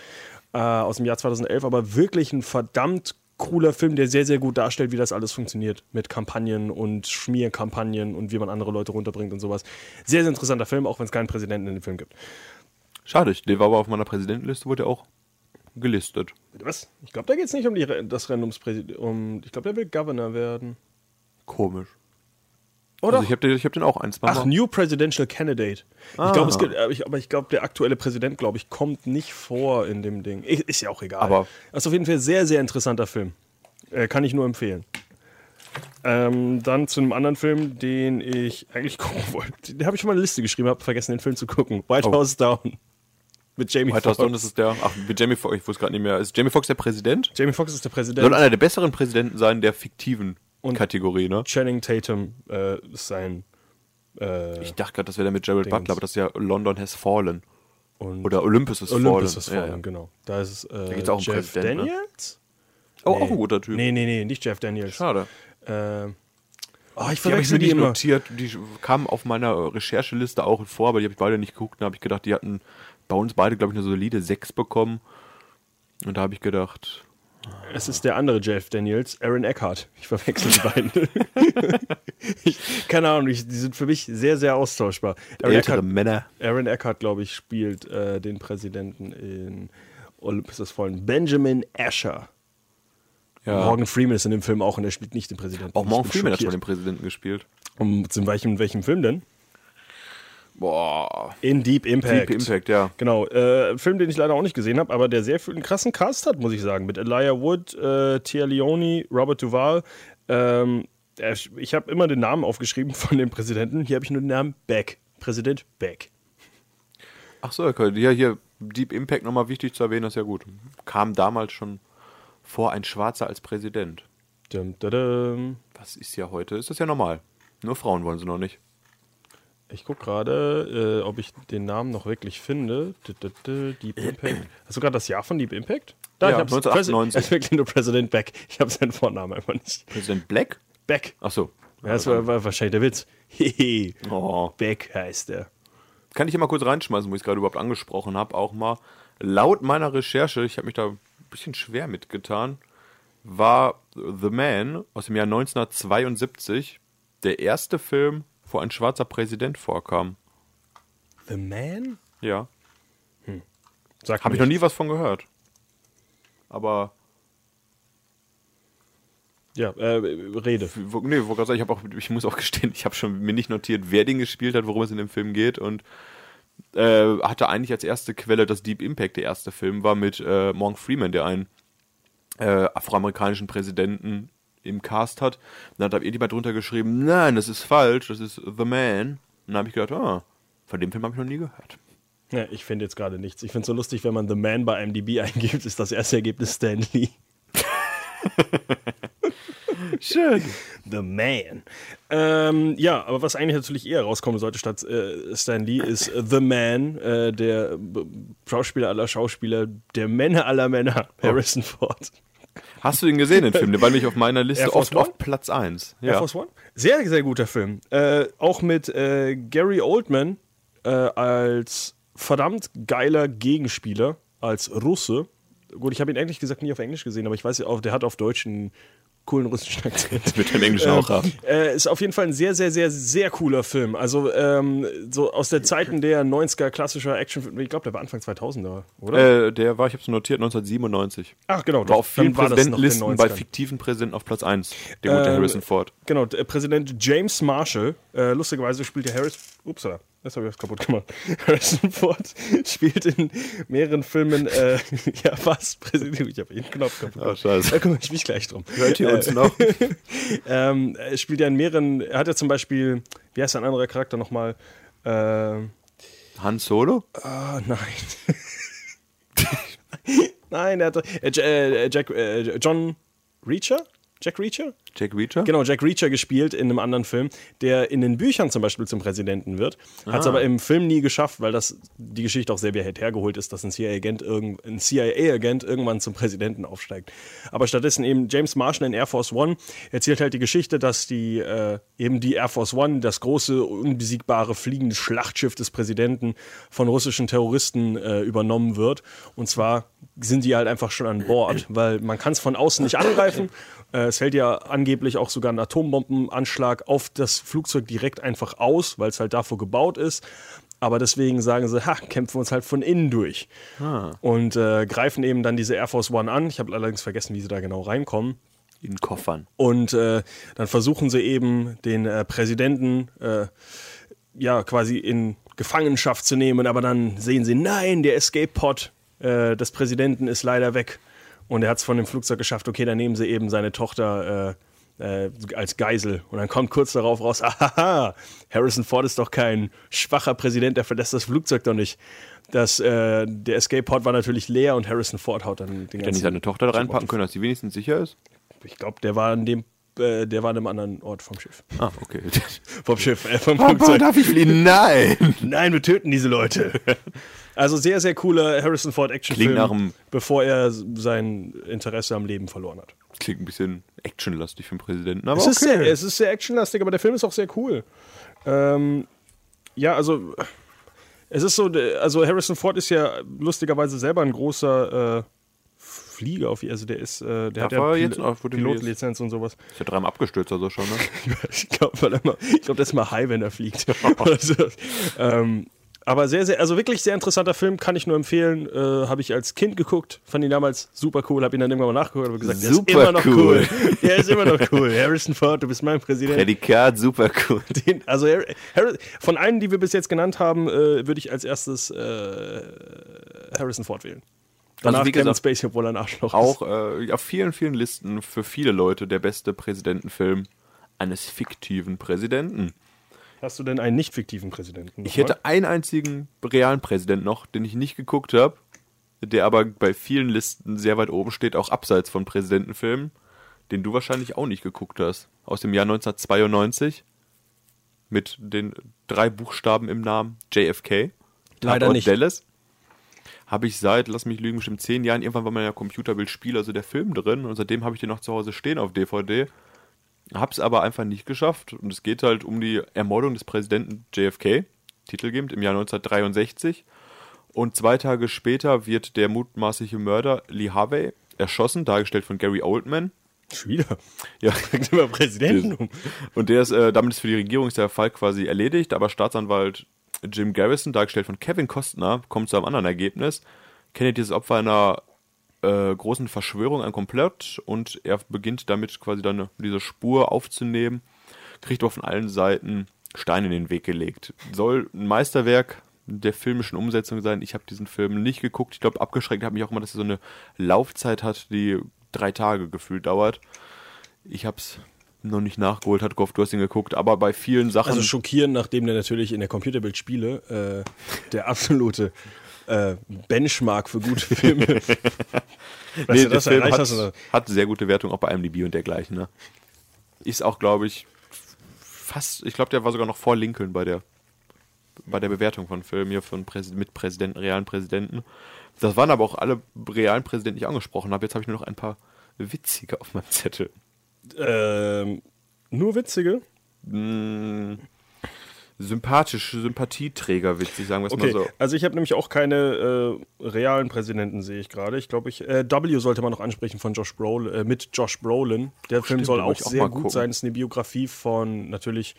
äh, aus dem Jahr 2011. Aber wirklich ein verdammt cooler Film, der sehr, sehr gut darstellt, wie das alles funktioniert mit Kampagnen und Schmierkampagnen und wie man andere Leute runterbringt und sowas. Sehr, sehr interessanter Film, auch wenn es keinen Präsidenten in dem Film gibt. Schade, der war aber auf meiner Präsidentenliste, wurde auch gelistet. Was? Ich glaube, da geht es nicht um die, das Rennen ums Präsident. Um, ich glaube, der will Governor werden. Komisch. Oder? Also ich habe den, ich hab den auch ein, zwei Ach, Mal. New Presidential Candidate. Ich Ah. glaube, es gibt, aber ich, ich glaube, der aktuelle Präsident, glaube ich, kommt nicht vor in dem Ding. Ich, ist ja auch egal. Aber- das ist auf jeden Fall ein sehr, sehr interessanter Film. Äh, kann ich nur empfehlen. Ähm, dann zu einem anderen Film, den ich eigentlich gucken wollte. Den habe ich schon mal eine Liste geschrieben, habe vergessen, den Film zu gucken. White Oh. House Down. Mit Jamie White House. Down, ist der. Ach, mit Jamie Foxx, ich wusste gerade nicht mehr. Ist Jamie Foxx der Präsident? Jamie Foxx ist der Präsident. Soll einer der besseren Präsidenten sein, der fiktiven Und- Kategorie, ne? Channing Tatum äh, ist sein. Äh, Ich dachte gerade, das wäre der mit Jared Dingens. Butler, aber das ist ja London has fallen. und Oder Olympus has Olympus ist fallen. fallen, Ja, ja. genau. Da ist es äh, gibt's auch einen Jeff Präsidenten, ne? Daniels? Oh, Nee. auch ein guter Typ. Nee, nee, nee, nicht Jeff Daniels. Schade. Äh, oh, ich Die habe ich mir die nicht immer. notiert. Die kamen auf meiner Rechercheliste auch vor, aber die habe ich beide nicht geguckt. Da habe ich gedacht, die hatten bei uns beide, glaube ich, eine solide 6 bekommen. Und da habe ich gedacht, Es ist der andere Jeff Daniels, Aaron Eckhart. Ich verwechsel die beiden. ich, keine Ahnung, ich, die sind für mich sehr, sehr austauschbar. Aaron ältere Eckhart, Männer. Aaron Eckhart glaube ich, spielt äh, den Präsidenten in Olympus des Fallen. Benjamin Asher. Ja. Morgan Freeman ist in dem Film auch und er spielt nicht den Präsidenten. Auch Morgan Freeman hat schon den Präsidenten gespielt. Um, in, welchem, in welchem Film denn? Boah. In Deep Impact. Deep Impact, ja. Genau, äh, Film, den ich leider auch nicht gesehen habe, aber der sehr viel, einen krassen Cast hat, muss ich sagen. Mit Elijah Wood, äh, Tia Leone, Robert Duvall. Ähm, er- ich habe immer den Namen aufgeschrieben von dem Präsidenten. Hier habe ich nur den Namen Beck. Präsident Beck. Ach so, okay. Ja, hier Deep Impact nochmal wichtig zu erwähnen, das ist ja gut. Kam damals schon vor ein Schwarzer als Präsident. Dum, da. Was ist ja heute? Ist das ja normal. Nur Frauen wollen sie noch nicht. Ich gucke gerade, äh, ob ich den Namen noch wirklich finde. Deep Impact. Hast du gerade das Jahr von Deep Impact? Da, Ja, ich hab's. 1998. Es ist wirklich nur President Beck. Ich habe seinen Vornamen einfach nicht. Präsident Black? Beck. Ach so. Ja, das war, war wahrscheinlich der Witz. Hehe. Oh. Beck heißt er. Kann ich hier mal kurz reinschmeißen, wo ich es gerade überhaupt angesprochen habe, auch mal. Laut meiner Recherche, ich habe mich da ein bisschen schwer mitgetan, war The Man aus dem Jahr 1972 der erste Film, wo ein schwarzer Präsident vorkam. The Man? Ja. Sag Habe ich noch nie was von gehört. Aber, Ja, äh, Rede. nee, ich, hab auch, ich muss auch gestehen, ich habe schon mir nicht notiert, wer den gespielt hat, worum es in dem Film geht und äh, hatte eigentlich als erste Quelle, dass Deep Impact der erste Film war mit äh, Morgan Freeman, der einen äh, afroamerikanischen Präsidenten im Cast hat. Dann hat irgendjemand drunter geschrieben, nein, das ist falsch, das ist The Man. Und dann habe ich gedacht, ah, von dem Film habe ich noch nie gehört. Ja, ich finde jetzt gerade nichts. Ich finde es so lustig, wenn man The Man bei IMDb eingibt, ist das erste Ergebnis Stan Lee. Schön. The Man. Ähm, ja, aber was eigentlich natürlich eher rauskommen sollte statt äh, Stan Lee ist äh, The Man, äh, der Schauspieler aller Schauspieler, der Männer aller Männer, Harrison Ford. Hast du den gesehen, den Film? Der war nämlich auf meiner Liste oft One? auf Platz 1. Air Force One? Sehr, sehr guter Film. Äh, auch mit äh, Gary Oldman äh, als verdammt geiler Gegenspieler, als Russe. Gut, ich habe ihn eigentlich gesagt nie auf Englisch gesehen, aber ich weiß ja auch, der hat auf Deutsch einen coolen russischen Akzent. Wird den Englischen auch haben. Äh, ist auf jeden Fall ein sehr, sehr, sehr, sehr cooler Film. Also ähm, so aus der Zeiten der 90er klassischer Actionfilme. Ich glaube, der war Anfang 2000er, oder? Äh, der war, ich habe es notiert, 1997. Ach, genau. War auf vielen Präsidentenlisten bei 90ern. fiktiven Präsidenten auf Platz 1. Der gute Ähm, Harrison Ford. Genau, der Präsident James Marshall, äh, lustigerweise spielt der Harris, upsala, jetzt habe ich was kaputt gemacht. Harrison Ford spielt in mehreren Filmen, äh, ja was, Präsident, ich habe jeden Knopf kaputt gemacht. scheiße. Da kümmere ich mich gleich drum. Hört ihr uns noch? Ähm, er spielt ja in mehreren, er hat ja zum Beispiel, wie heißt ein anderer Charakter nochmal? Ähm, Han Solo? Ah, nein. nein, er hat äh, äh, Jack, äh, John Reacher? Jack Reacher? Jack Reacher? Genau, Jack Reacher gespielt in einem anderen Film, der in den Büchern zum Beispiel zum Präsidenten wird. Hat Ah. es aber im Film nie geschafft, weil das die Geschichte auch sehr weit hergeholt ist, dass ein CIA-Agent irgend, ein CIA-Agent irgendwann zum Präsidenten aufsteigt. Aber stattdessen eben James Marshall in Air Force One erzählt halt die Geschichte, dass die äh, eben die Air Force One, das große unbesiegbare fliegende Schlachtschiff des Präsidenten von russischen Terroristen äh, übernommen wird. Und zwar sind die halt einfach schon an Bord, weil man kann es von außen nicht angreifen. Äh, es fällt ja angeblich auch sogar ein Atombombenanschlag auf das Flugzeug direkt einfach aus, weil es halt davor gebaut ist. Aber deswegen sagen sie, ha, kämpfen wir uns halt von innen durch. Und äh, greifen eben dann diese Air Force One an. Ich habe allerdings vergessen, wie sie da genau reinkommen. In Koffern. Und äh, dann versuchen sie eben den äh, Präsidenten äh, ja quasi in Gefangenschaft zu nehmen, aber dann sehen sie, nein, der Escape-Pod äh, des Präsidenten ist leider weg. Und er hat es von dem Flugzeug geschafft, okay, dann nehmen sie eben seine Tochter äh, als Geisel. Und dann kommt kurz darauf raus, ahaha, Harrison Ford ist doch kein schwacher Präsident, der verlässt das Flugzeug doch nicht. Das, äh, der Escape-Pod war natürlich leer und Harrison Ford haut dann den Hätte er nicht seine Tochter da reinpacken können, dass sie wenigstens sicher ist? ich glaube, der war an dem, äh, der war an einem anderen Ort vom Schiff. Ah, okay. Vom Schiff, äh, vom Papa, Flugzeug. darf ich fliehen? Nein! Nein, wir töten diese Leute. Also sehr, sehr cooler Harrison Ford Actionfilm, bevor er sein Interesse am Leben verloren hat. Klingt ein bisschen actionlastig für einen Präsidenten, aber Es, ist okay. sehr, es ist sehr actionlastig, aber der Film ist auch sehr cool. Ähm, ja, also es ist so, also Harrison Ford ist ja lustigerweise selber ein großer äh, Flieger, auf, also der ist, äh, der hat ja jetzt du Pilotlizenz und sowas. Ist ja dreimal abgestürzt also schon, ne? Ich glaube, glaub, das ist mal high, wenn er fliegt. So. ähm, aber sehr, sehr, also wirklich sehr interessanter Film, kann ich nur empfehlen. Äh, habe ich als Kind geguckt, fand ihn damals super cool, habe ihn dann irgendwann mal nachgeguckt und gesagt, der ist Super immer noch cool. cool. Der ist immer noch cool. Harrison Ford, du bist mein Präsident. Prädikat, super cool. Den, also Har- Har- von allen, die wir bis jetzt genannt haben, äh, würde ich als erstes äh, Harrison Ford wählen. Danach Also wie gesagt, Spacey, obwohl er ein Arschloch ist. Auch äh, auf vielen, vielen Listen für viele Leute der beste Präsidentenfilm eines fiktiven Präsidenten. Hast du denn einen nicht fiktiven Präsidenten? Ich hätte einen einzigen realen Präsidenten noch, den ich nicht geguckt habe, der aber bei vielen Listen sehr weit oben steht, auch abseits von Präsidentenfilmen, den du wahrscheinlich auch nicht geguckt hast. Aus dem Jahr 1992. mit den drei Buchstaben im Namen JFK. Leider Tatort nicht. Dallas. Habe ich seit, lass mich lügen, bestimmt zehn Jahren. Irgendwann war mein Computerbild-Spiel, also der Film drin. Und seitdem habe ich den noch zu Hause stehen auf DVD. Hab's aber einfach nicht geschafft. Und es geht halt um die Ermordung des Präsidenten JFK, titelgebend, im Jahr 1963. Und zwei Tage später wird der mutmaßliche Mörder Lee Harvey erschossen, dargestellt von Gary Oldman. Schon wieder. Ja, Fängt immer Präsidenten um. und der ist, äh, damit ist für die Regierung ist der Fall quasi erledigt, aber Staatsanwalt Jim Garrison, dargestellt von Kevin Costner, kommt zu einem anderen Ergebnis. Kennt dieses Opfer einer äh, großen Verschwörung, ein Komplott und er beginnt damit quasi dann diese Spur aufzunehmen, kriegt auch von allen Seiten Steine in den Weg gelegt. Soll ein Meisterwerk der filmischen Umsetzung sein. Ich habe diesen Film nicht geguckt. Ich glaube, abgeschreckt hat mich auch immer, dass er so eine Laufzeit hat, die drei Tage gefühlt dauert. Ich habe es noch nicht nachgeholt, hat gehofft, du hast ihn geguckt, aber bei vielen Sachen. Also schockierend, nachdem der natürlich in der Computerbildspiele äh, der absolute äh, Benchmark für gute Filme. Nee, du, der Film hat, hast, hat sehr gute Wertung auch bei IMDb und dergleichen. Ne? Ist auch, glaube ich, fast, ich glaube, der war sogar noch vor Lincoln bei der bei der Bewertung von Filmen hier von Präs mit Präsidenten, realen Präsidenten. Das waren aber auch alle realen Präsidenten, die ich angesprochen habe. Jetzt habe ich nur noch ein paar witzige auf meinem Zettel. Ähm, nur witzige. Mm, sympathisch, Sympathieträger, witzig, sagen wir es Okay, mal so. also ich habe nämlich auch keine äh, realen Präsidenten, sehe ich gerade. Ich glaube, ich äh, W sollte man noch ansprechen von Josh Brolin, äh, mit Josh Brolin. Der Film stimmt, soll auch ich auch sehr mal gut gucken. sein. Es ist eine Biografie von natürlich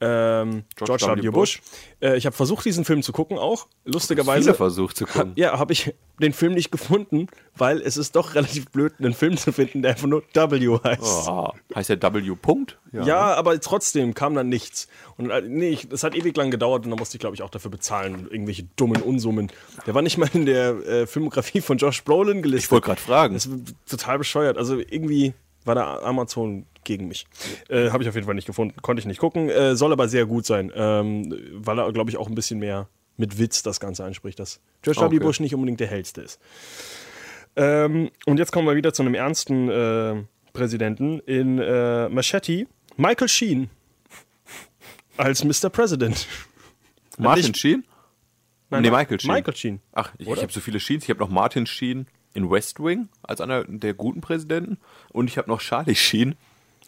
ähm, George, George W. W. Bush. Äh, ich habe versucht, diesen Film zu gucken, auch lustigerweise. Viele versucht zu gucken. Hab, ja, habe ich den Film nicht gefunden, weil es ist doch relativ blöd, einen Film zu finden, der einfach nur W heißt. Oh, heißt der W. Punkt? Ja, aber trotzdem kam dann nichts. Und äh, nee, es hat ewig lang gedauert und dann musste ich, glaube ich, auch dafür bezahlen. Irgendwelche dummen Unsummen. Der war nicht mal in der äh, Filmografie von Josh Brolin gelistet. Ich wollte gerade fragen. Das ist total bescheuert. Also irgendwie war da Amazon gegen mich. Äh, Habe ich auf jeden Fall nicht gefunden. Konnte ich nicht gucken. Äh, soll aber sehr gut sein, ähm, weil er, glaube ich, auch ein bisschen mehr mit Witz das Ganze einspricht, dass George W. Okay. Bush nicht unbedingt der hellste ist. Ähm, und jetzt kommen wir wieder zu einem ernsten äh, Präsidenten in äh, Machete. Michael Sheen als Mr. President. Martin Ich- Sheen? Nein, nee, Michael Sheen. Michael Sheen. Ach, ich, ich habe so viele Sheens. Ich habe noch Martin Sheen in West Wing als einer der guten Präsidenten und ich habe noch Charlie Sheen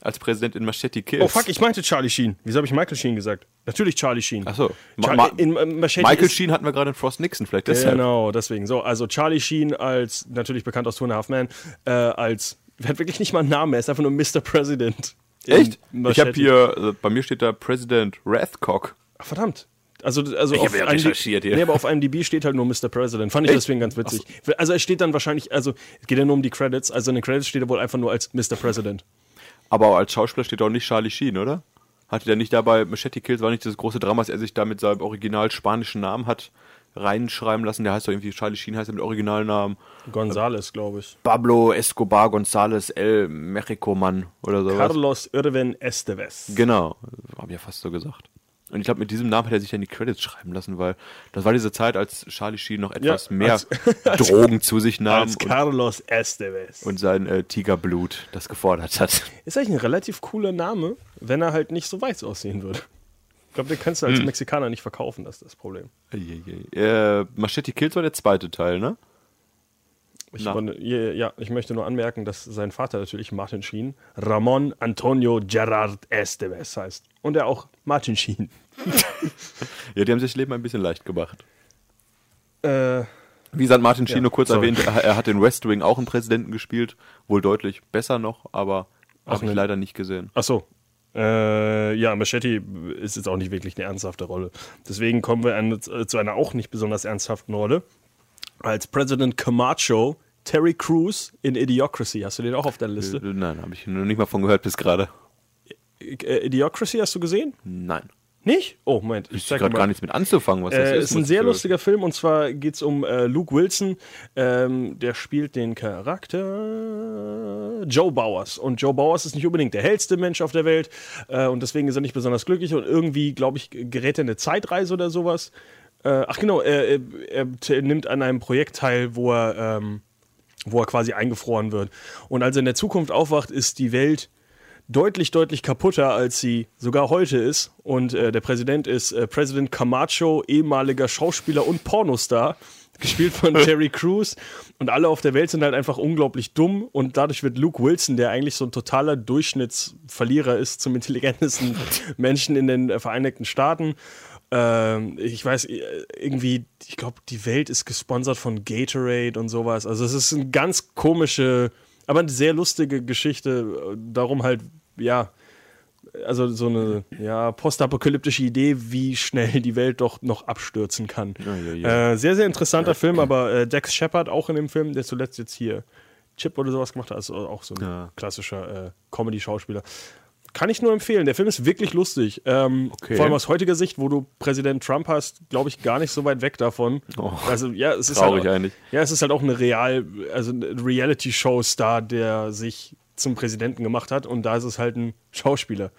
als Präsident in Machete Kills. Oh fuck, ich meinte Charlie Sheen. Wieso habe ich Michael Sheen gesagt? Natürlich Charlie Sheen. Ach so. Ma- Ma- äh, Michael Sheen hatten wir gerade in Frost Nixon, vielleicht deshalb. Genau, deswegen. So, also Charlie Sheen als, natürlich bekannt aus Two and a Half Men, äh, als, er hat wirklich nicht mal einen Namen, er ist einfach nur Mr. President. Echt? Ich habe hier, äh, bei mir steht da President Rathcock. Ach, verdammt. Also, also Ich auf ja recherchiert hier. Nee, aber auf IMDb steht halt nur Mr. President. Fand ich Echt? deswegen ganz witzig. Also, es steht dann wahrscheinlich, also, es geht ja nur um die Credits. Also, in den Credits steht er wohl einfach nur als Mr. President. Aber als Schauspieler steht auch nicht Charlie Sheen, oder? Hatte der nicht dabei, Machete Kills war nicht das große Drama, dass er sich da mit seinem original spanischen Namen hat reinschreiben lassen. Der heißt doch irgendwie Charlie Sheen, heißt er mit Originalnamen. Gonzales, glaube ich. Pablo Escobar González El Mexico Mann oder sowas. Carlos Irvin Esteves. Genau, habe ich ja fast so gesagt. Und ich glaube, mit diesem Namen hat er sich dann die Credits schreiben lassen, weil das war diese Zeit, als Charlie Sheen noch etwas Ja, mehr als- Drogen zu sich nahm Als und, Carlos Esteves. und sein äh, Tigerblut das gefordert hat. Ist eigentlich ein relativ cooler Name, wenn er halt nicht so weiß aussehen würde. Ich glaube, den kannst du als Hm. Mexikaner nicht verkaufen, das ist das Problem. äh, Machete Kills war der zweite Teil, ne? Ich, wollte- ja, ich möchte nur anmerken, dass sein Vater natürlich Martin Sheen, Ramon Antonio Gerard Esteves heißt. Und er auch Martin Sheen. Ja, die haben sich das Leben ein bisschen leicht gemacht. Äh, Wie gesagt, Martin Sheen Ja, kurz sorry. erwähnt, er, er hat in West Wing auch einen Präsidenten gespielt, wohl deutlich besser noch, aber habe ich ne. leider nicht gesehen. ach so. Äh, ja, Machete ist jetzt auch nicht wirklich eine ernsthafte Rolle. Deswegen kommen wir an, zu einer auch nicht besonders ernsthaften Rolle. Als President Camacho, Terry Crews in Idiocracy. Hast du den auch auf der Liste? Äh, Nein, habe ich noch nicht mal von gehört bis gerade. Äh, Idiocracy hast du gesehen? Nein. Nicht? Oh, Moment. Ich zeig gerade gar nichts mit anzufangen, was das Äh, ist. ist ein sehr lustiger Film und zwar geht es um äh, Luke Wilson. Ähm, der spielt den Charakter Joe Bowers. Und Joe Bowers ist nicht unbedingt der hellste Mensch auf der Welt äh, und deswegen ist er nicht besonders glücklich und irgendwie, glaube ich, gerät er in eine Zeitreise oder sowas. Äh, ach genau, er, er, er nimmt an einem Projekt teil, wo er, ähm, wo er quasi eingefroren wird. Und als er in der Zukunft aufwacht, ist die Welt deutlich, deutlich kaputter, als sie sogar heute ist. Und äh, der Präsident ist äh, Präsident Camacho, ehemaliger Schauspieler und Pornostar, gespielt von Terry Crews. Und alle auf der Welt sind halt einfach unglaublich dumm. Und dadurch wird Luke Wilson, der eigentlich so ein totaler Durchschnittsverlierer ist, zum intelligentesten Menschen in den äh, Vereinigten Staaten. Ähm, ich weiß, äh, irgendwie, ich glaube, die Welt ist gesponsert von Gatorade und sowas. Also es ist eine ganz komische, aber eine sehr lustige Geschichte. Darum halt, ja, also so eine ja, postapokalyptische Idee, wie schnell die Welt doch noch abstürzen kann. Ja, ja, ja. Äh, sehr, sehr interessanter Film, aber äh, Dex Shepard auch in dem Film, der zuletzt jetzt hier Chip oder sowas gemacht hat, ist auch so ein klassischer äh, Comedy-Schauspieler. Kann ich nur empfehlen. Der Film ist wirklich lustig. Ähm, Okay. Vor allem aus heutiger Sicht, wo du Präsident Trump hast, glaube ich, gar nicht so weit weg davon. Oh, also ja, es ist traurig halt, eigentlich. Ja, es ist halt auch eine Real, also ein Reality-Show-Star, der sich zum Präsidenten gemacht hat und da ist es halt ein Schauspieler.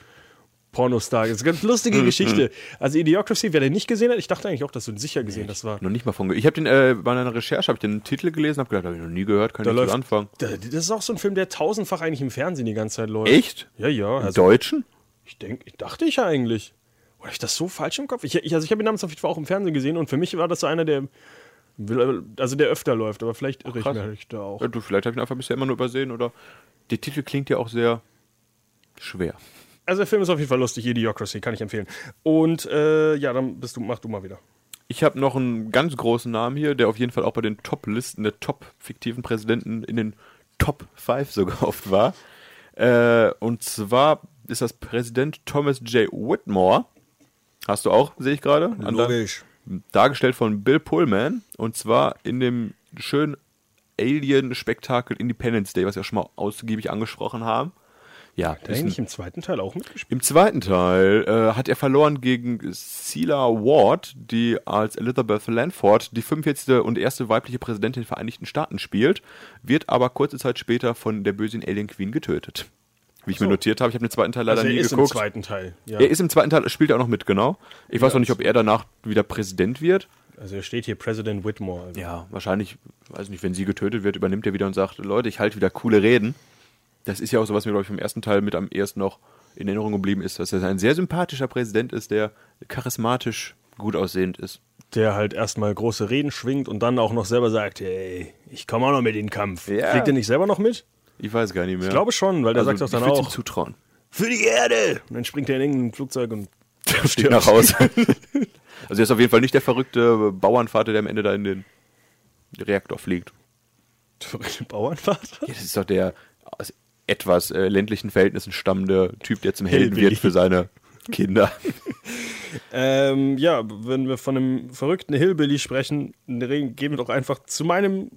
Pornostar. Das ist eine ganz lustige Mhm, Geschichte. Also Idiocracy, wer den nicht gesehen hat, ich dachte eigentlich auch, dass du den sicher gesehen hast. War. Noch nicht mal von Ich habe den äh, bei einer Recherche habe ich den Titel gelesen, habe gedacht, habe ich noch nie gehört, kann Da ich nicht läuft- anfangen. Da- Das ist auch so ein Film, der tausendfach eigentlich im Fernsehen die ganze Zeit läuft. Echt? Ja, ja. Im Also, Deutschen? ich denke, ich dachte ich eigentlich. Oder ich das so falsch im Kopf? Ich, ich, also ich habe ihn damals auf jeden Fall auch im Fernsehen gesehen und für mich war das so einer, der also der öfter läuft, aber vielleicht irre ich krass. mich da auch. Ja, du, vielleicht habe ich ihn einfach bisher immer nur übersehen oder der Titel klingt ja auch sehr schwer. Also der Film ist auf jeden Fall lustig, Idiocracy, kann ich empfehlen. Und äh, ja, dann bist du, mach du mal wieder. Ich habe noch einen ganz großen Namen hier, der auf jeden Fall auch bei den Top-Listen der top-fiktiven Präsidenten in den Top 5 sogar oft war. Äh, und zwar ist das Präsident Thomas J. Whitmore. Hast du auch, sehe ich gerade. Deinem- Dargestellt von Bill Pullman. Und zwar in dem schönen Alien-Spektakel Independence Day, was wir schon mal ausgiebig angesprochen haben. Ja, ist ein- eigentlich im zweiten Teil auch mitgespielt. im zweiten Teil äh, hat er verloren gegen Celia Ward, die als Elizabeth Lanford die 45. und erste weibliche Präsidentin der Vereinigten Staaten spielt, wird aber kurze Zeit später von der bösen Alien Queen getötet. Wie ich mir So. notiert habe, ich habe den zweiten Teil leider Also er nie ist geguckt. im zweiten Teil. Ja. Er ist im zweiten Teil, spielt er auch noch mit, genau. Ich weiß Ja, noch nicht, ob er danach wieder Präsident wird. also er steht hier President Whitmore. Also. Ja, wahrscheinlich, weiß nicht, wenn sie getötet wird, übernimmt er wieder und sagt, Leute, ich halte wieder coole Reden. Das ist ja auch so, was mir, glaube ich, vom ersten Teil mit am ehesten noch in Erinnerung geblieben ist, dass er ein sehr sympathischer Präsident ist, der charismatisch gut aussehend ist. Der halt erstmal große Reden schwingt und dann auch noch selber sagt, hey, ich komme auch noch mit in den Kampf. Ja. Fliegt er nicht selber noch mit? Ich weiß gar nicht mehr. Ich glaube schon, weil der sagt also, doch dann ich würd's ihm auch, zutrauen. für die Erde! Und dann springt er in irgendein Flugzeug und Steht nach Hause. also er ist auf jeden Fall nicht der verrückte Bauernvater, der am Ende da in den Reaktor fliegt. verrückte Bauernvater. Ja, das ist doch der aus etwas äh, ländlichen Verhältnissen stammende Typ, der zum Helden wird für seine Kinder. Ähm, ja, wenn wir von einem verrückten Hillbilly sprechen, gehen wir doch einfach zu meinem,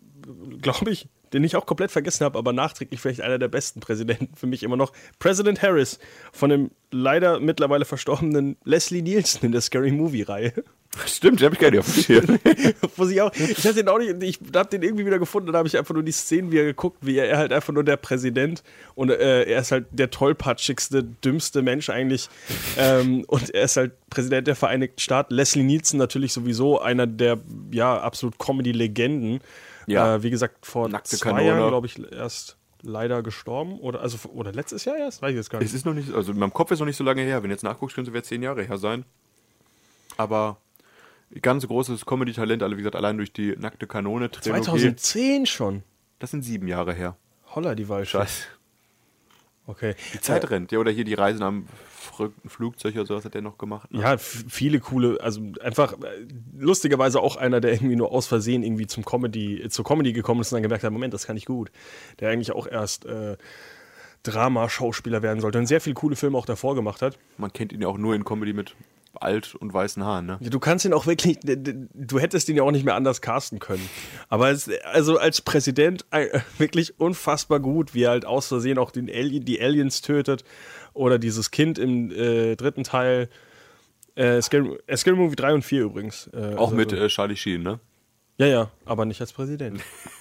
glaube ich, den ich auch komplett vergessen habe, aber nachträglich vielleicht einer der besten Präsidenten für mich immer noch, President Harris von dem leider mittlerweile verstorbenen Leslie Nielsen in der Scary Movie-Reihe. Stimmt, den habe ich gar nicht auf dem Schirm. Muss ich auch, ich hatte den auch nicht, ich habe den irgendwie wieder gefunden, da habe ich einfach nur die Szenen, wie er geguckt, wie er, er halt einfach nur der Präsident und äh, er ist halt der tollpatschigste, dümmste Mensch eigentlich ähm, und er ist halt Präsident der Vereinigten Staaten. Leslie Nielsen natürlich sowieso einer der, ja, absolut Comedy-Legenden. Ja. Äh, wie gesagt, vor Nackte zwei Kanone. Jahren, glaube ich, erst leider gestorben oder, also, oder letztes Jahr erst, weiß ich jetzt gar nicht. Es ist noch nicht, also in meinem Kopf ist noch nicht so lange her. Wenn du jetzt nachguckst, könnte es zehn Jahre her sein. Aber ganz großes Comedy-Talent, alle wie gesagt, allein durch die nackte Kanone. Trilogie. 2010 schon. Das sind sieben Jahre her. Holla, die Walsche. Scheiße. Okay. Die Zeit rennt. Ja, oder hier die Reisen am Flugzeug oder sowas hat der noch gemacht. Ne? Ja, viele coole, also einfach äh, lustigerweise auch einer, der irgendwie nur aus Versehen irgendwie zum Comedy, äh, zur Comedy gekommen ist und dann gemerkt hat, Moment, das kann ich gut. Der eigentlich auch erst äh, Drama-Schauspieler werden sollte und sehr viele coole Filme auch davor gemacht hat. Man kennt ihn ja auch nur in Comedy mit alt und weißen Haaren, ne? Ja, Du kannst ihn auch wirklich, du hättest ihn ja auch nicht mehr anders casten können. Aber es, also als Präsident äh, wirklich unfassbar gut, wie er halt aus Versehen auch den Ali die Aliens tötet oder dieses Kind im äh, dritten Teil. Äh, Scary, äh, Scary Movie 3 und 4 übrigens. Äh, Auch also- mit äh, Charlie Sheen, ne? Ja, ja, aber nicht als Präsident.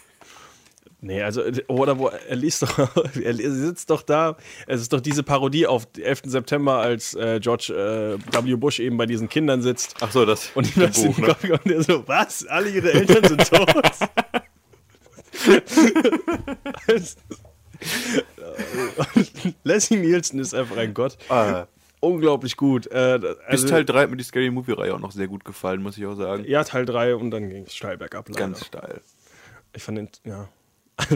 Nee, also, äh, oder wo, er liest doch, er sitzt doch da, es ist doch diese Parodie auf 11. September, als äh, George äh, W. Bush eben bei diesen Kindern sitzt Ach so, das und das Kopf kommt und der so, was? Alle ihre Eltern sind tot? Leslie Nielsen ist einfach ein Gott. Ah. Unglaublich gut. Äh, Bis also, Teil 3 hat mir die Scary Movie-Reihe auch noch sehr gut gefallen, muss ich auch sagen. ja, Teil 3 und dann ging es steil bergab. leider. Ganz steil. Ich fand den, ja.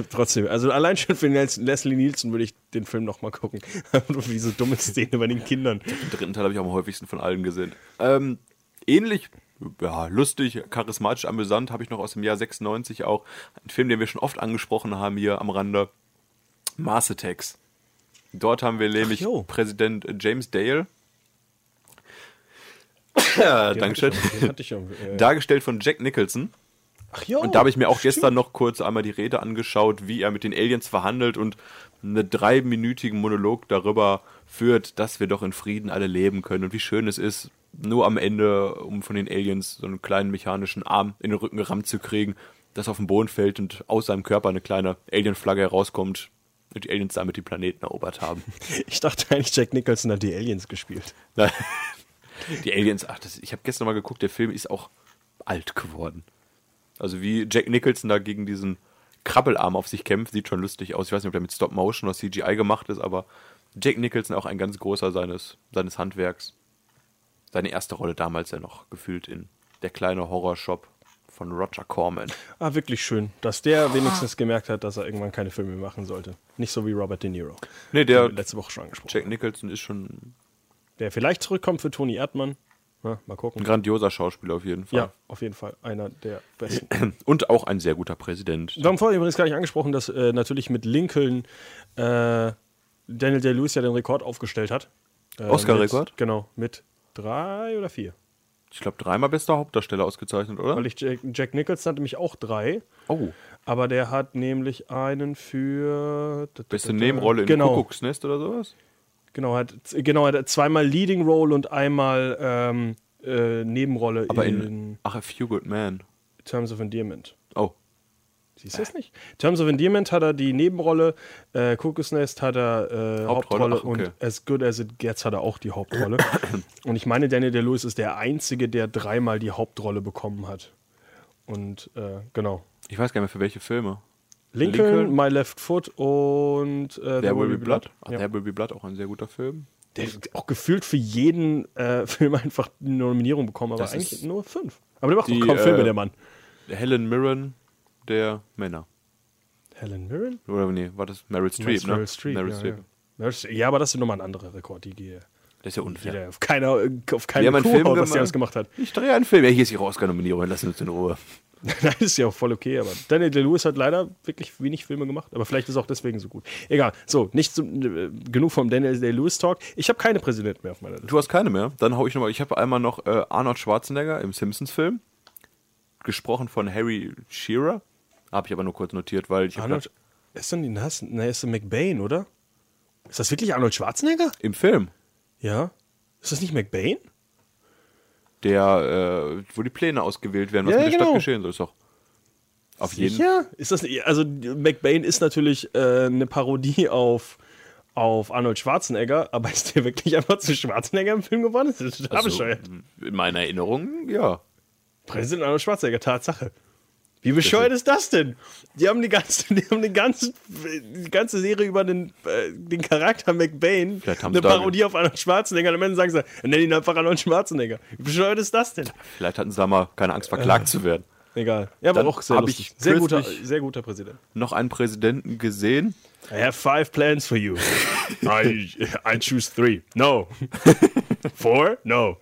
Trotzdem, also allein schon für Les- Leslie Nielsen würde ich den Film nochmal gucken. Diese dumme Szene bei den Kindern. Den dritten Teil habe ich auch am häufigsten von allen gesehen. Ähm, ähnlich, ja, lustig, charismatisch, amüsant habe ich noch aus dem Jahr 96 auch einen Film, den wir schon oft angesprochen haben hier am Rande. Mars Attacks. Dort haben wir nämlich. Präsident James Dale. ja, Dankeschön. Äh, Dargestellt von Jack Nicholson. Ach jo, Und da habe ich mir auch stimmt. gestern noch kurz einmal die Rede angeschaut, wie er mit den Aliens verhandelt und einen dreiminütigen Monolog darüber führt, dass wir doch in Frieden alle leben können und wie schön es ist, nur am Ende, um von den Aliens so einen kleinen mechanischen Arm in den Rücken gerammt zu kriegen, das auf den Boden fällt und aus seinem Körper eine kleine Alien-Flagge herauskommt und die Aliens damit den Planeten erobert haben. Ich dachte eigentlich, Jack Nicholson hat die Aliens gespielt. die Aliens, ach, das, ich habe gestern mal geguckt, der Film ist auch alt geworden. Also wie Jack Nicholson da gegen diesen Krabbelarm auf sich kämpft, sieht schon lustig aus. Ich weiß nicht, ob der mit Stop Motion oder CGI gemacht ist, aber Jack Nicholson auch ein ganz großer seines, seines Handwerks. Seine erste Rolle damals ja noch gefühlt in Der kleine Horrorshop von Roger Corman. Ah, wirklich schön, dass der wenigstens gemerkt hat, dass er irgendwann keine Filme mehr machen sollte. Nicht so wie Robert De Niro. Nee, der letzte Woche schon angesprochen. Jack Nicholson ist schon Der vielleicht zurückkommt für Toni Erdmann. Na, mal gucken. ein grandioser Schauspieler auf jeden Fall. Ja, auf jeden Fall einer der besten. Und auch ein sehr guter Präsident. Wir haben vorhin übrigens gar nicht angesprochen, dass äh, natürlich mit Lincoln äh, Daniel Day-Lewis ja den Rekord aufgestellt hat. Äh, Oscar-Rekord? Genau, mit drei oder vier. Ich glaube, dreimal bester Hauptdarsteller ausgezeichnet, oder? Weil ich Jack, Jack Nicholson hatte nämlich auch drei, Oh, aber der hat nämlich einen für beste Nebenrolle in genau, Kuckucksnest oder sowas? Genau, hat genau hat zweimal Leading Role und einmal ähm, äh, Nebenrolle Aber in, in, ach, A Few Good Men. Terms of Endearment. Oh, Siehst du das nicht? Terms of Endearment hat er die Nebenrolle, äh, Cuckoo's Nest hat er äh, Hauptrolle, Hauptrolle, ach, okay. und As Good As It Gets hat er auch die Hauptrolle. und ich meine, Daniel Day-Lewis ist der Einzige, der dreimal die Hauptrolle bekommen hat. Und äh, genau. ich weiß gar nicht mehr für welche Filme. Lincoln, Lincoln, My Left Foot und äh, There Will Be Blood. Ach, Ja. There Will Be Blood, auch ein sehr guter Film. Der hat auch gefühlt für jeden äh, Film einfach eine Nominierung bekommen, aber Das eigentlich nur fünf. Aber der macht die, auch kaum Filme, äh, der Mann. Helen Mirren der Männer. Helen Mirren? Oder nee, war das Meryl Streep, ne? Meryl Streep, Meryl ja, Streep. ja. Streep. Ja, aber das ist nochmal ein anderer Rekord, die geht Das ist ja unfair. auf keiner auf Wir keine haben einen Kuh was der gemacht. alles gemacht hat. Ich drehe einen Film. Ja, hier ist ihre Oscar-Nominierung. Lass uns in Ruhe. Nein, ist ja auch voll okay, aber Daniel Day-Lewis hat leider wirklich wenig Filme gemacht, aber vielleicht ist auch deswegen so gut. Egal, so, nicht so, äh, genug vom Daniel Day-Lewis-Talk. Ich habe keine Präsidenten mehr auf meiner Liste. Du hast keine mehr? Dann hau ich nochmal. Ich habe einmal noch äh, Arnold Schwarzenegger im Simpsons-Film. Gesprochen von Harry Shearer. Habe ich aber nur kurz notiert, weil ich Arnold, ist denn Nass? Ne, ist der McBain, oder? Ist das wirklich Arnold Schwarzenegger? im Film, Ja. Ist das nicht McBain? Der, äh, wo die Pläne ausgewählt werden, was Ja, mit der genau. Stadt geschehen soll, ist doch. Auf jeden Fall. Ist das nicht, also McBain ist natürlich äh, eine Parodie auf, auf Arnold Schwarzenegger, aber ist der wirklich einfach zu Schwarzenegger im Film geworden? Das ist total Also, bescheuert. in meiner Erinnerung, ja. Präsident Arnold Schwarzenegger, Tatsache. Wie bescheuert ist das denn? Die haben die ganze, die haben die ganze, die ganze Serie über den, äh, den Charakter McBain, eine Parodie auf Arnold Schwarzenegger. Und am Ende sagen sie, nenn ihn einfach Arnold Schwarzenegger. Wie bescheuert ist das denn? Vielleicht hatten sie da mal keine Angst, verklagt zu werden. Egal. Ja, aber auch sehr ich Sehr guter, sehr guter Präsident. Noch einen Präsidenten gesehen. I have five plans for you. I, I choose three. No. Four? No.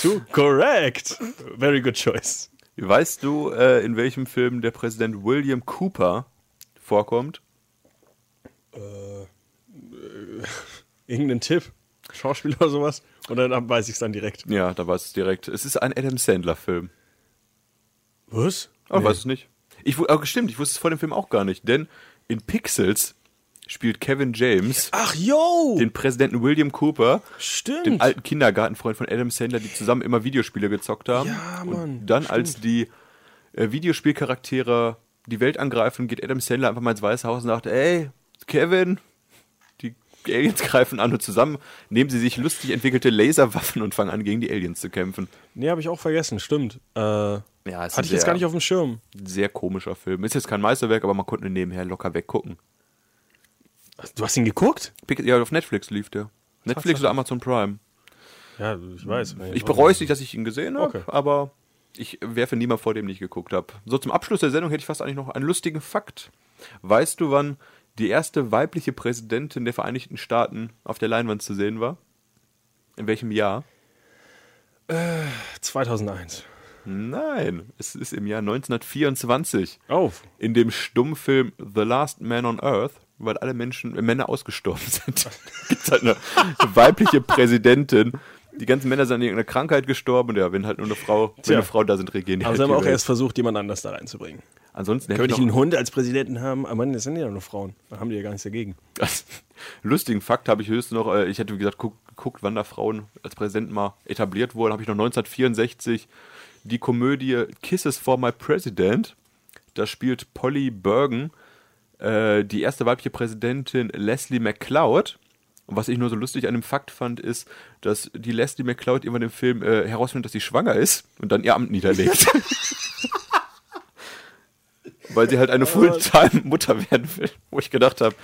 Two? Correct. Very good choice. Weißt du, äh, in welchem Film der Präsident William Cooper vorkommt? Irgendeinen Tipp? Schauspieler oder sowas? Oder dann weiß ich es dann direkt. Ja, da weiß es direkt. Es ist ein Adam Sandler-Film. Was? Aber nee. weiß es nicht. Ich, aber stimmt, ich wusste es vor dem Film auch gar nicht, denn in Pixels spielt Kevin James Ach, yo! den Präsidenten William Cooper, Stimmt. den alten Kindergartenfreund von Adam Sandler, die zusammen immer Videospiele gezockt haben. Ja, Und Mann, dann, als die äh, Videospielcharaktere die Welt angreifen, geht Adam Sandler einfach mal ins Weiße Haus und sagt, ey, Kevin, die Aliens greifen an und zusammen nehmen sie sich lustig entwickelte Laserwaffen und fangen an, gegen die Aliens zu kämpfen. Nee, habe ich auch vergessen, stimmt. Äh, Ja, hatte ich jetzt gar nicht auf dem Schirm. Sehr komischer Film. Ist jetzt kein Meisterwerk, aber man konnte nebenher locker weggucken. Du hast ihn geguckt? Ja, auf Netflix lief der. Netflix oder Amazon Prime. Ja, ich weiß. Ich bereue es nicht, dass ich ihn gesehen habe, Okay. aber ich werfe niemand vor, dem nicht geguckt habe. So, zum Abschluss der Sendung hätte ich fast eigentlich noch einen lustigen Fakt. Weißt du, wann die erste weibliche Präsidentin der Vereinigten Staaten auf der Leinwand zu sehen war? In welchem Jahr? 2001. Nein, es ist im Jahr 1924. Oh, In dem Stummfilm The Last Man on Earth, weil alle Menschen, äh, Männer ausgestorben sind, gibt halt eine, eine weibliche Präsidentin. Die ganzen Männer sind an irgendeiner Krankheit gestorben und ja, wenn halt nur eine Frau, wenn eine Frau da sind, regieren die aber halt sie haben die auch Welt. erst versucht, jemand anders da reinzubringen. Ansonsten Könnte ich ich einen Hund als Präsidenten haben? Aber Mann, das sind ja nur Frauen. Da haben die ja gar nichts dagegen. Lustigen Fakt habe ich höchstens noch, äh, ich hätte wie gesagt guck, geguckt, wann da Frauen als Präsidenten mal etabliert wurden, habe ich noch 1964 die Komödie Kisses for My President. Da spielt Polly Bergen äh, die erste weibliche Präsidentin Leslie McCloud. Und was ich nur so lustig an dem Fakt fand, ist, dass die Leslie McCloud irgendwann im Film äh, herausfindet, dass sie schwanger ist und dann ihr Amt niederlegt. Weil sie halt eine Fulltime-Mutter werden will. Wo ich gedacht habe,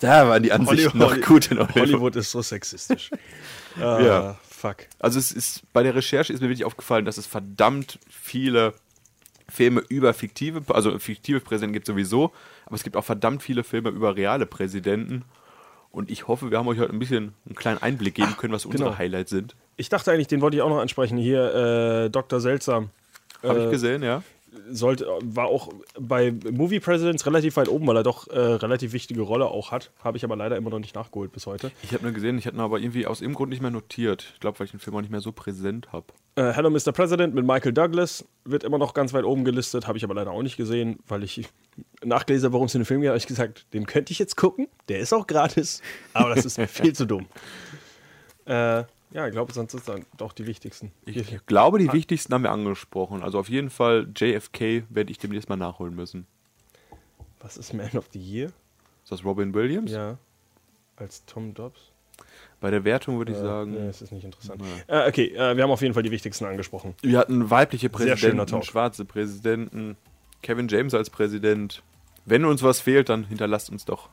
da waren die Ansichten noch gut in Hollywood. Hollywood ist so sexistisch. ah, Ja. Fuck. Also es ist bei der Recherche ist mir wirklich aufgefallen, dass es verdammt viele Filme über fiktive, also fiktive Präsidenten gibt sowieso, aber es gibt auch verdammt viele Filme über reale Präsidenten. Und ich hoffe, wir haben euch heute ein bisschen einen kleinen Einblick geben können, was unsere genau. Highlights sind. Ich dachte eigentlich, den wollte ich auch noch ansprechen. Hier, äh, Dr. Seltsam. Habe Äh, ich gesehen, ja. Sollte, war auch bei Movie Presidents relativ weit oben, weil er doch äh, relativ wichtige Rolle auch hat. Habe ich aber leider immer noch nicht nachgeholt bis heute. Ich habe nur gesehen, ich hatte ihn aber irgendwie aus irgendeinem Grund nicht mehr notiert. Ich glaube, weil ich den Film auch nicht mehr so präsent habe. Äh, Hello Mr. President mit Michael Douglas wird immer noch ganz weit oben gelistet, habe ich aber leider auch nicht gesehen, weil ich nachgelesen habe, worum es in dem Film geht, habe ich gesagt, den könnte ich jetzt gucken. Der ist auch gratis, aber das ist mir viel zu dumm. Äh, ja, ich glaube, sonst sind dann doch die wichtigsten. Ich glaube, die wichtigsten haben wir angesprochen. Also auf jeden Fall JFK werde ich demnächst mal nachholen müssen. Was ist Man of the Year? Ist das Robin Williams? Ja. Als Tom Dobbs? Bei der Wertung würde ich Äh, sagen. Nee, das ist nicht interessant. Äh, okay, äh, wir haben auf jeden Fall die wichtigsten angesprochen. Wir hatten weibliche Präsidenten, schwarze Präsidenten, Kevin James als Präsident. Wenn uns was fehlt, dann hinterlasst uns doch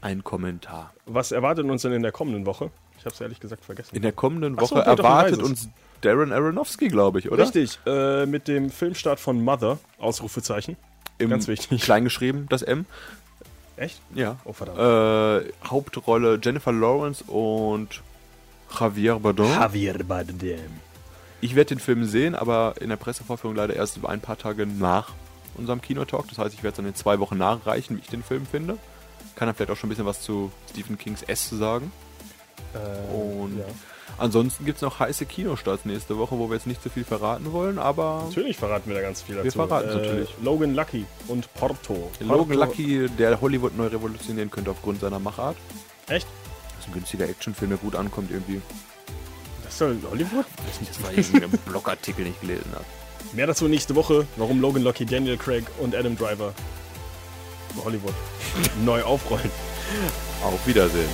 einen Kommentar. Was erwartet uns denn in der kommenden Woche? Ich habe es ehrlich gesagt vergessen. In der kommenden so, Woche ich erwartet uns Darren Aronofsky, glaube ich, oder? Richtig, äh, mit dem Filmstart von Mother, Ausrufezeichen. Im Ganz wichtig. Kleingeschrieben, das M. Echt? Ja. Oh, verdammt. Äh, Hauptrolle Jennifer Lawrence und Javier Bardem. Javier Bardem. Ich werde den Film sehen, aber in der Pressevorführung leider erst ein paar Tage nach unserem Kinotalk. Das heißt, ich werde es dann in zwei Wochen nachreichen, wie ich den Film finde. Kann dann vielleicht auch schon ein bisschen was zu Stephen Kings S sagen. Äh, Und ja. ansonsten gibt es noch heiße Kinostarts nächste Woche, wo wir jetzt nicht zu viel verraten wollen, aber Natürlich verraten wir da ganz viel dazu. verraten's natürlich. Logan Lucky und Porto. Logan Porto- Lucky, der Hollywood neu revolutionieren könnte aufgrund seiner Machart. Echt? Das ist ein günstiger Actionfilm, der gut ankommt irgendwie. Das doch Hollywood? Das war irgendein Blogartikel nicht gelesen habe. Mehr dazu nächste Woche, warum Logan Lucky, Daniel Craig und Adam Driver Hollywood neu aufrollen. Auf Wiedersehen.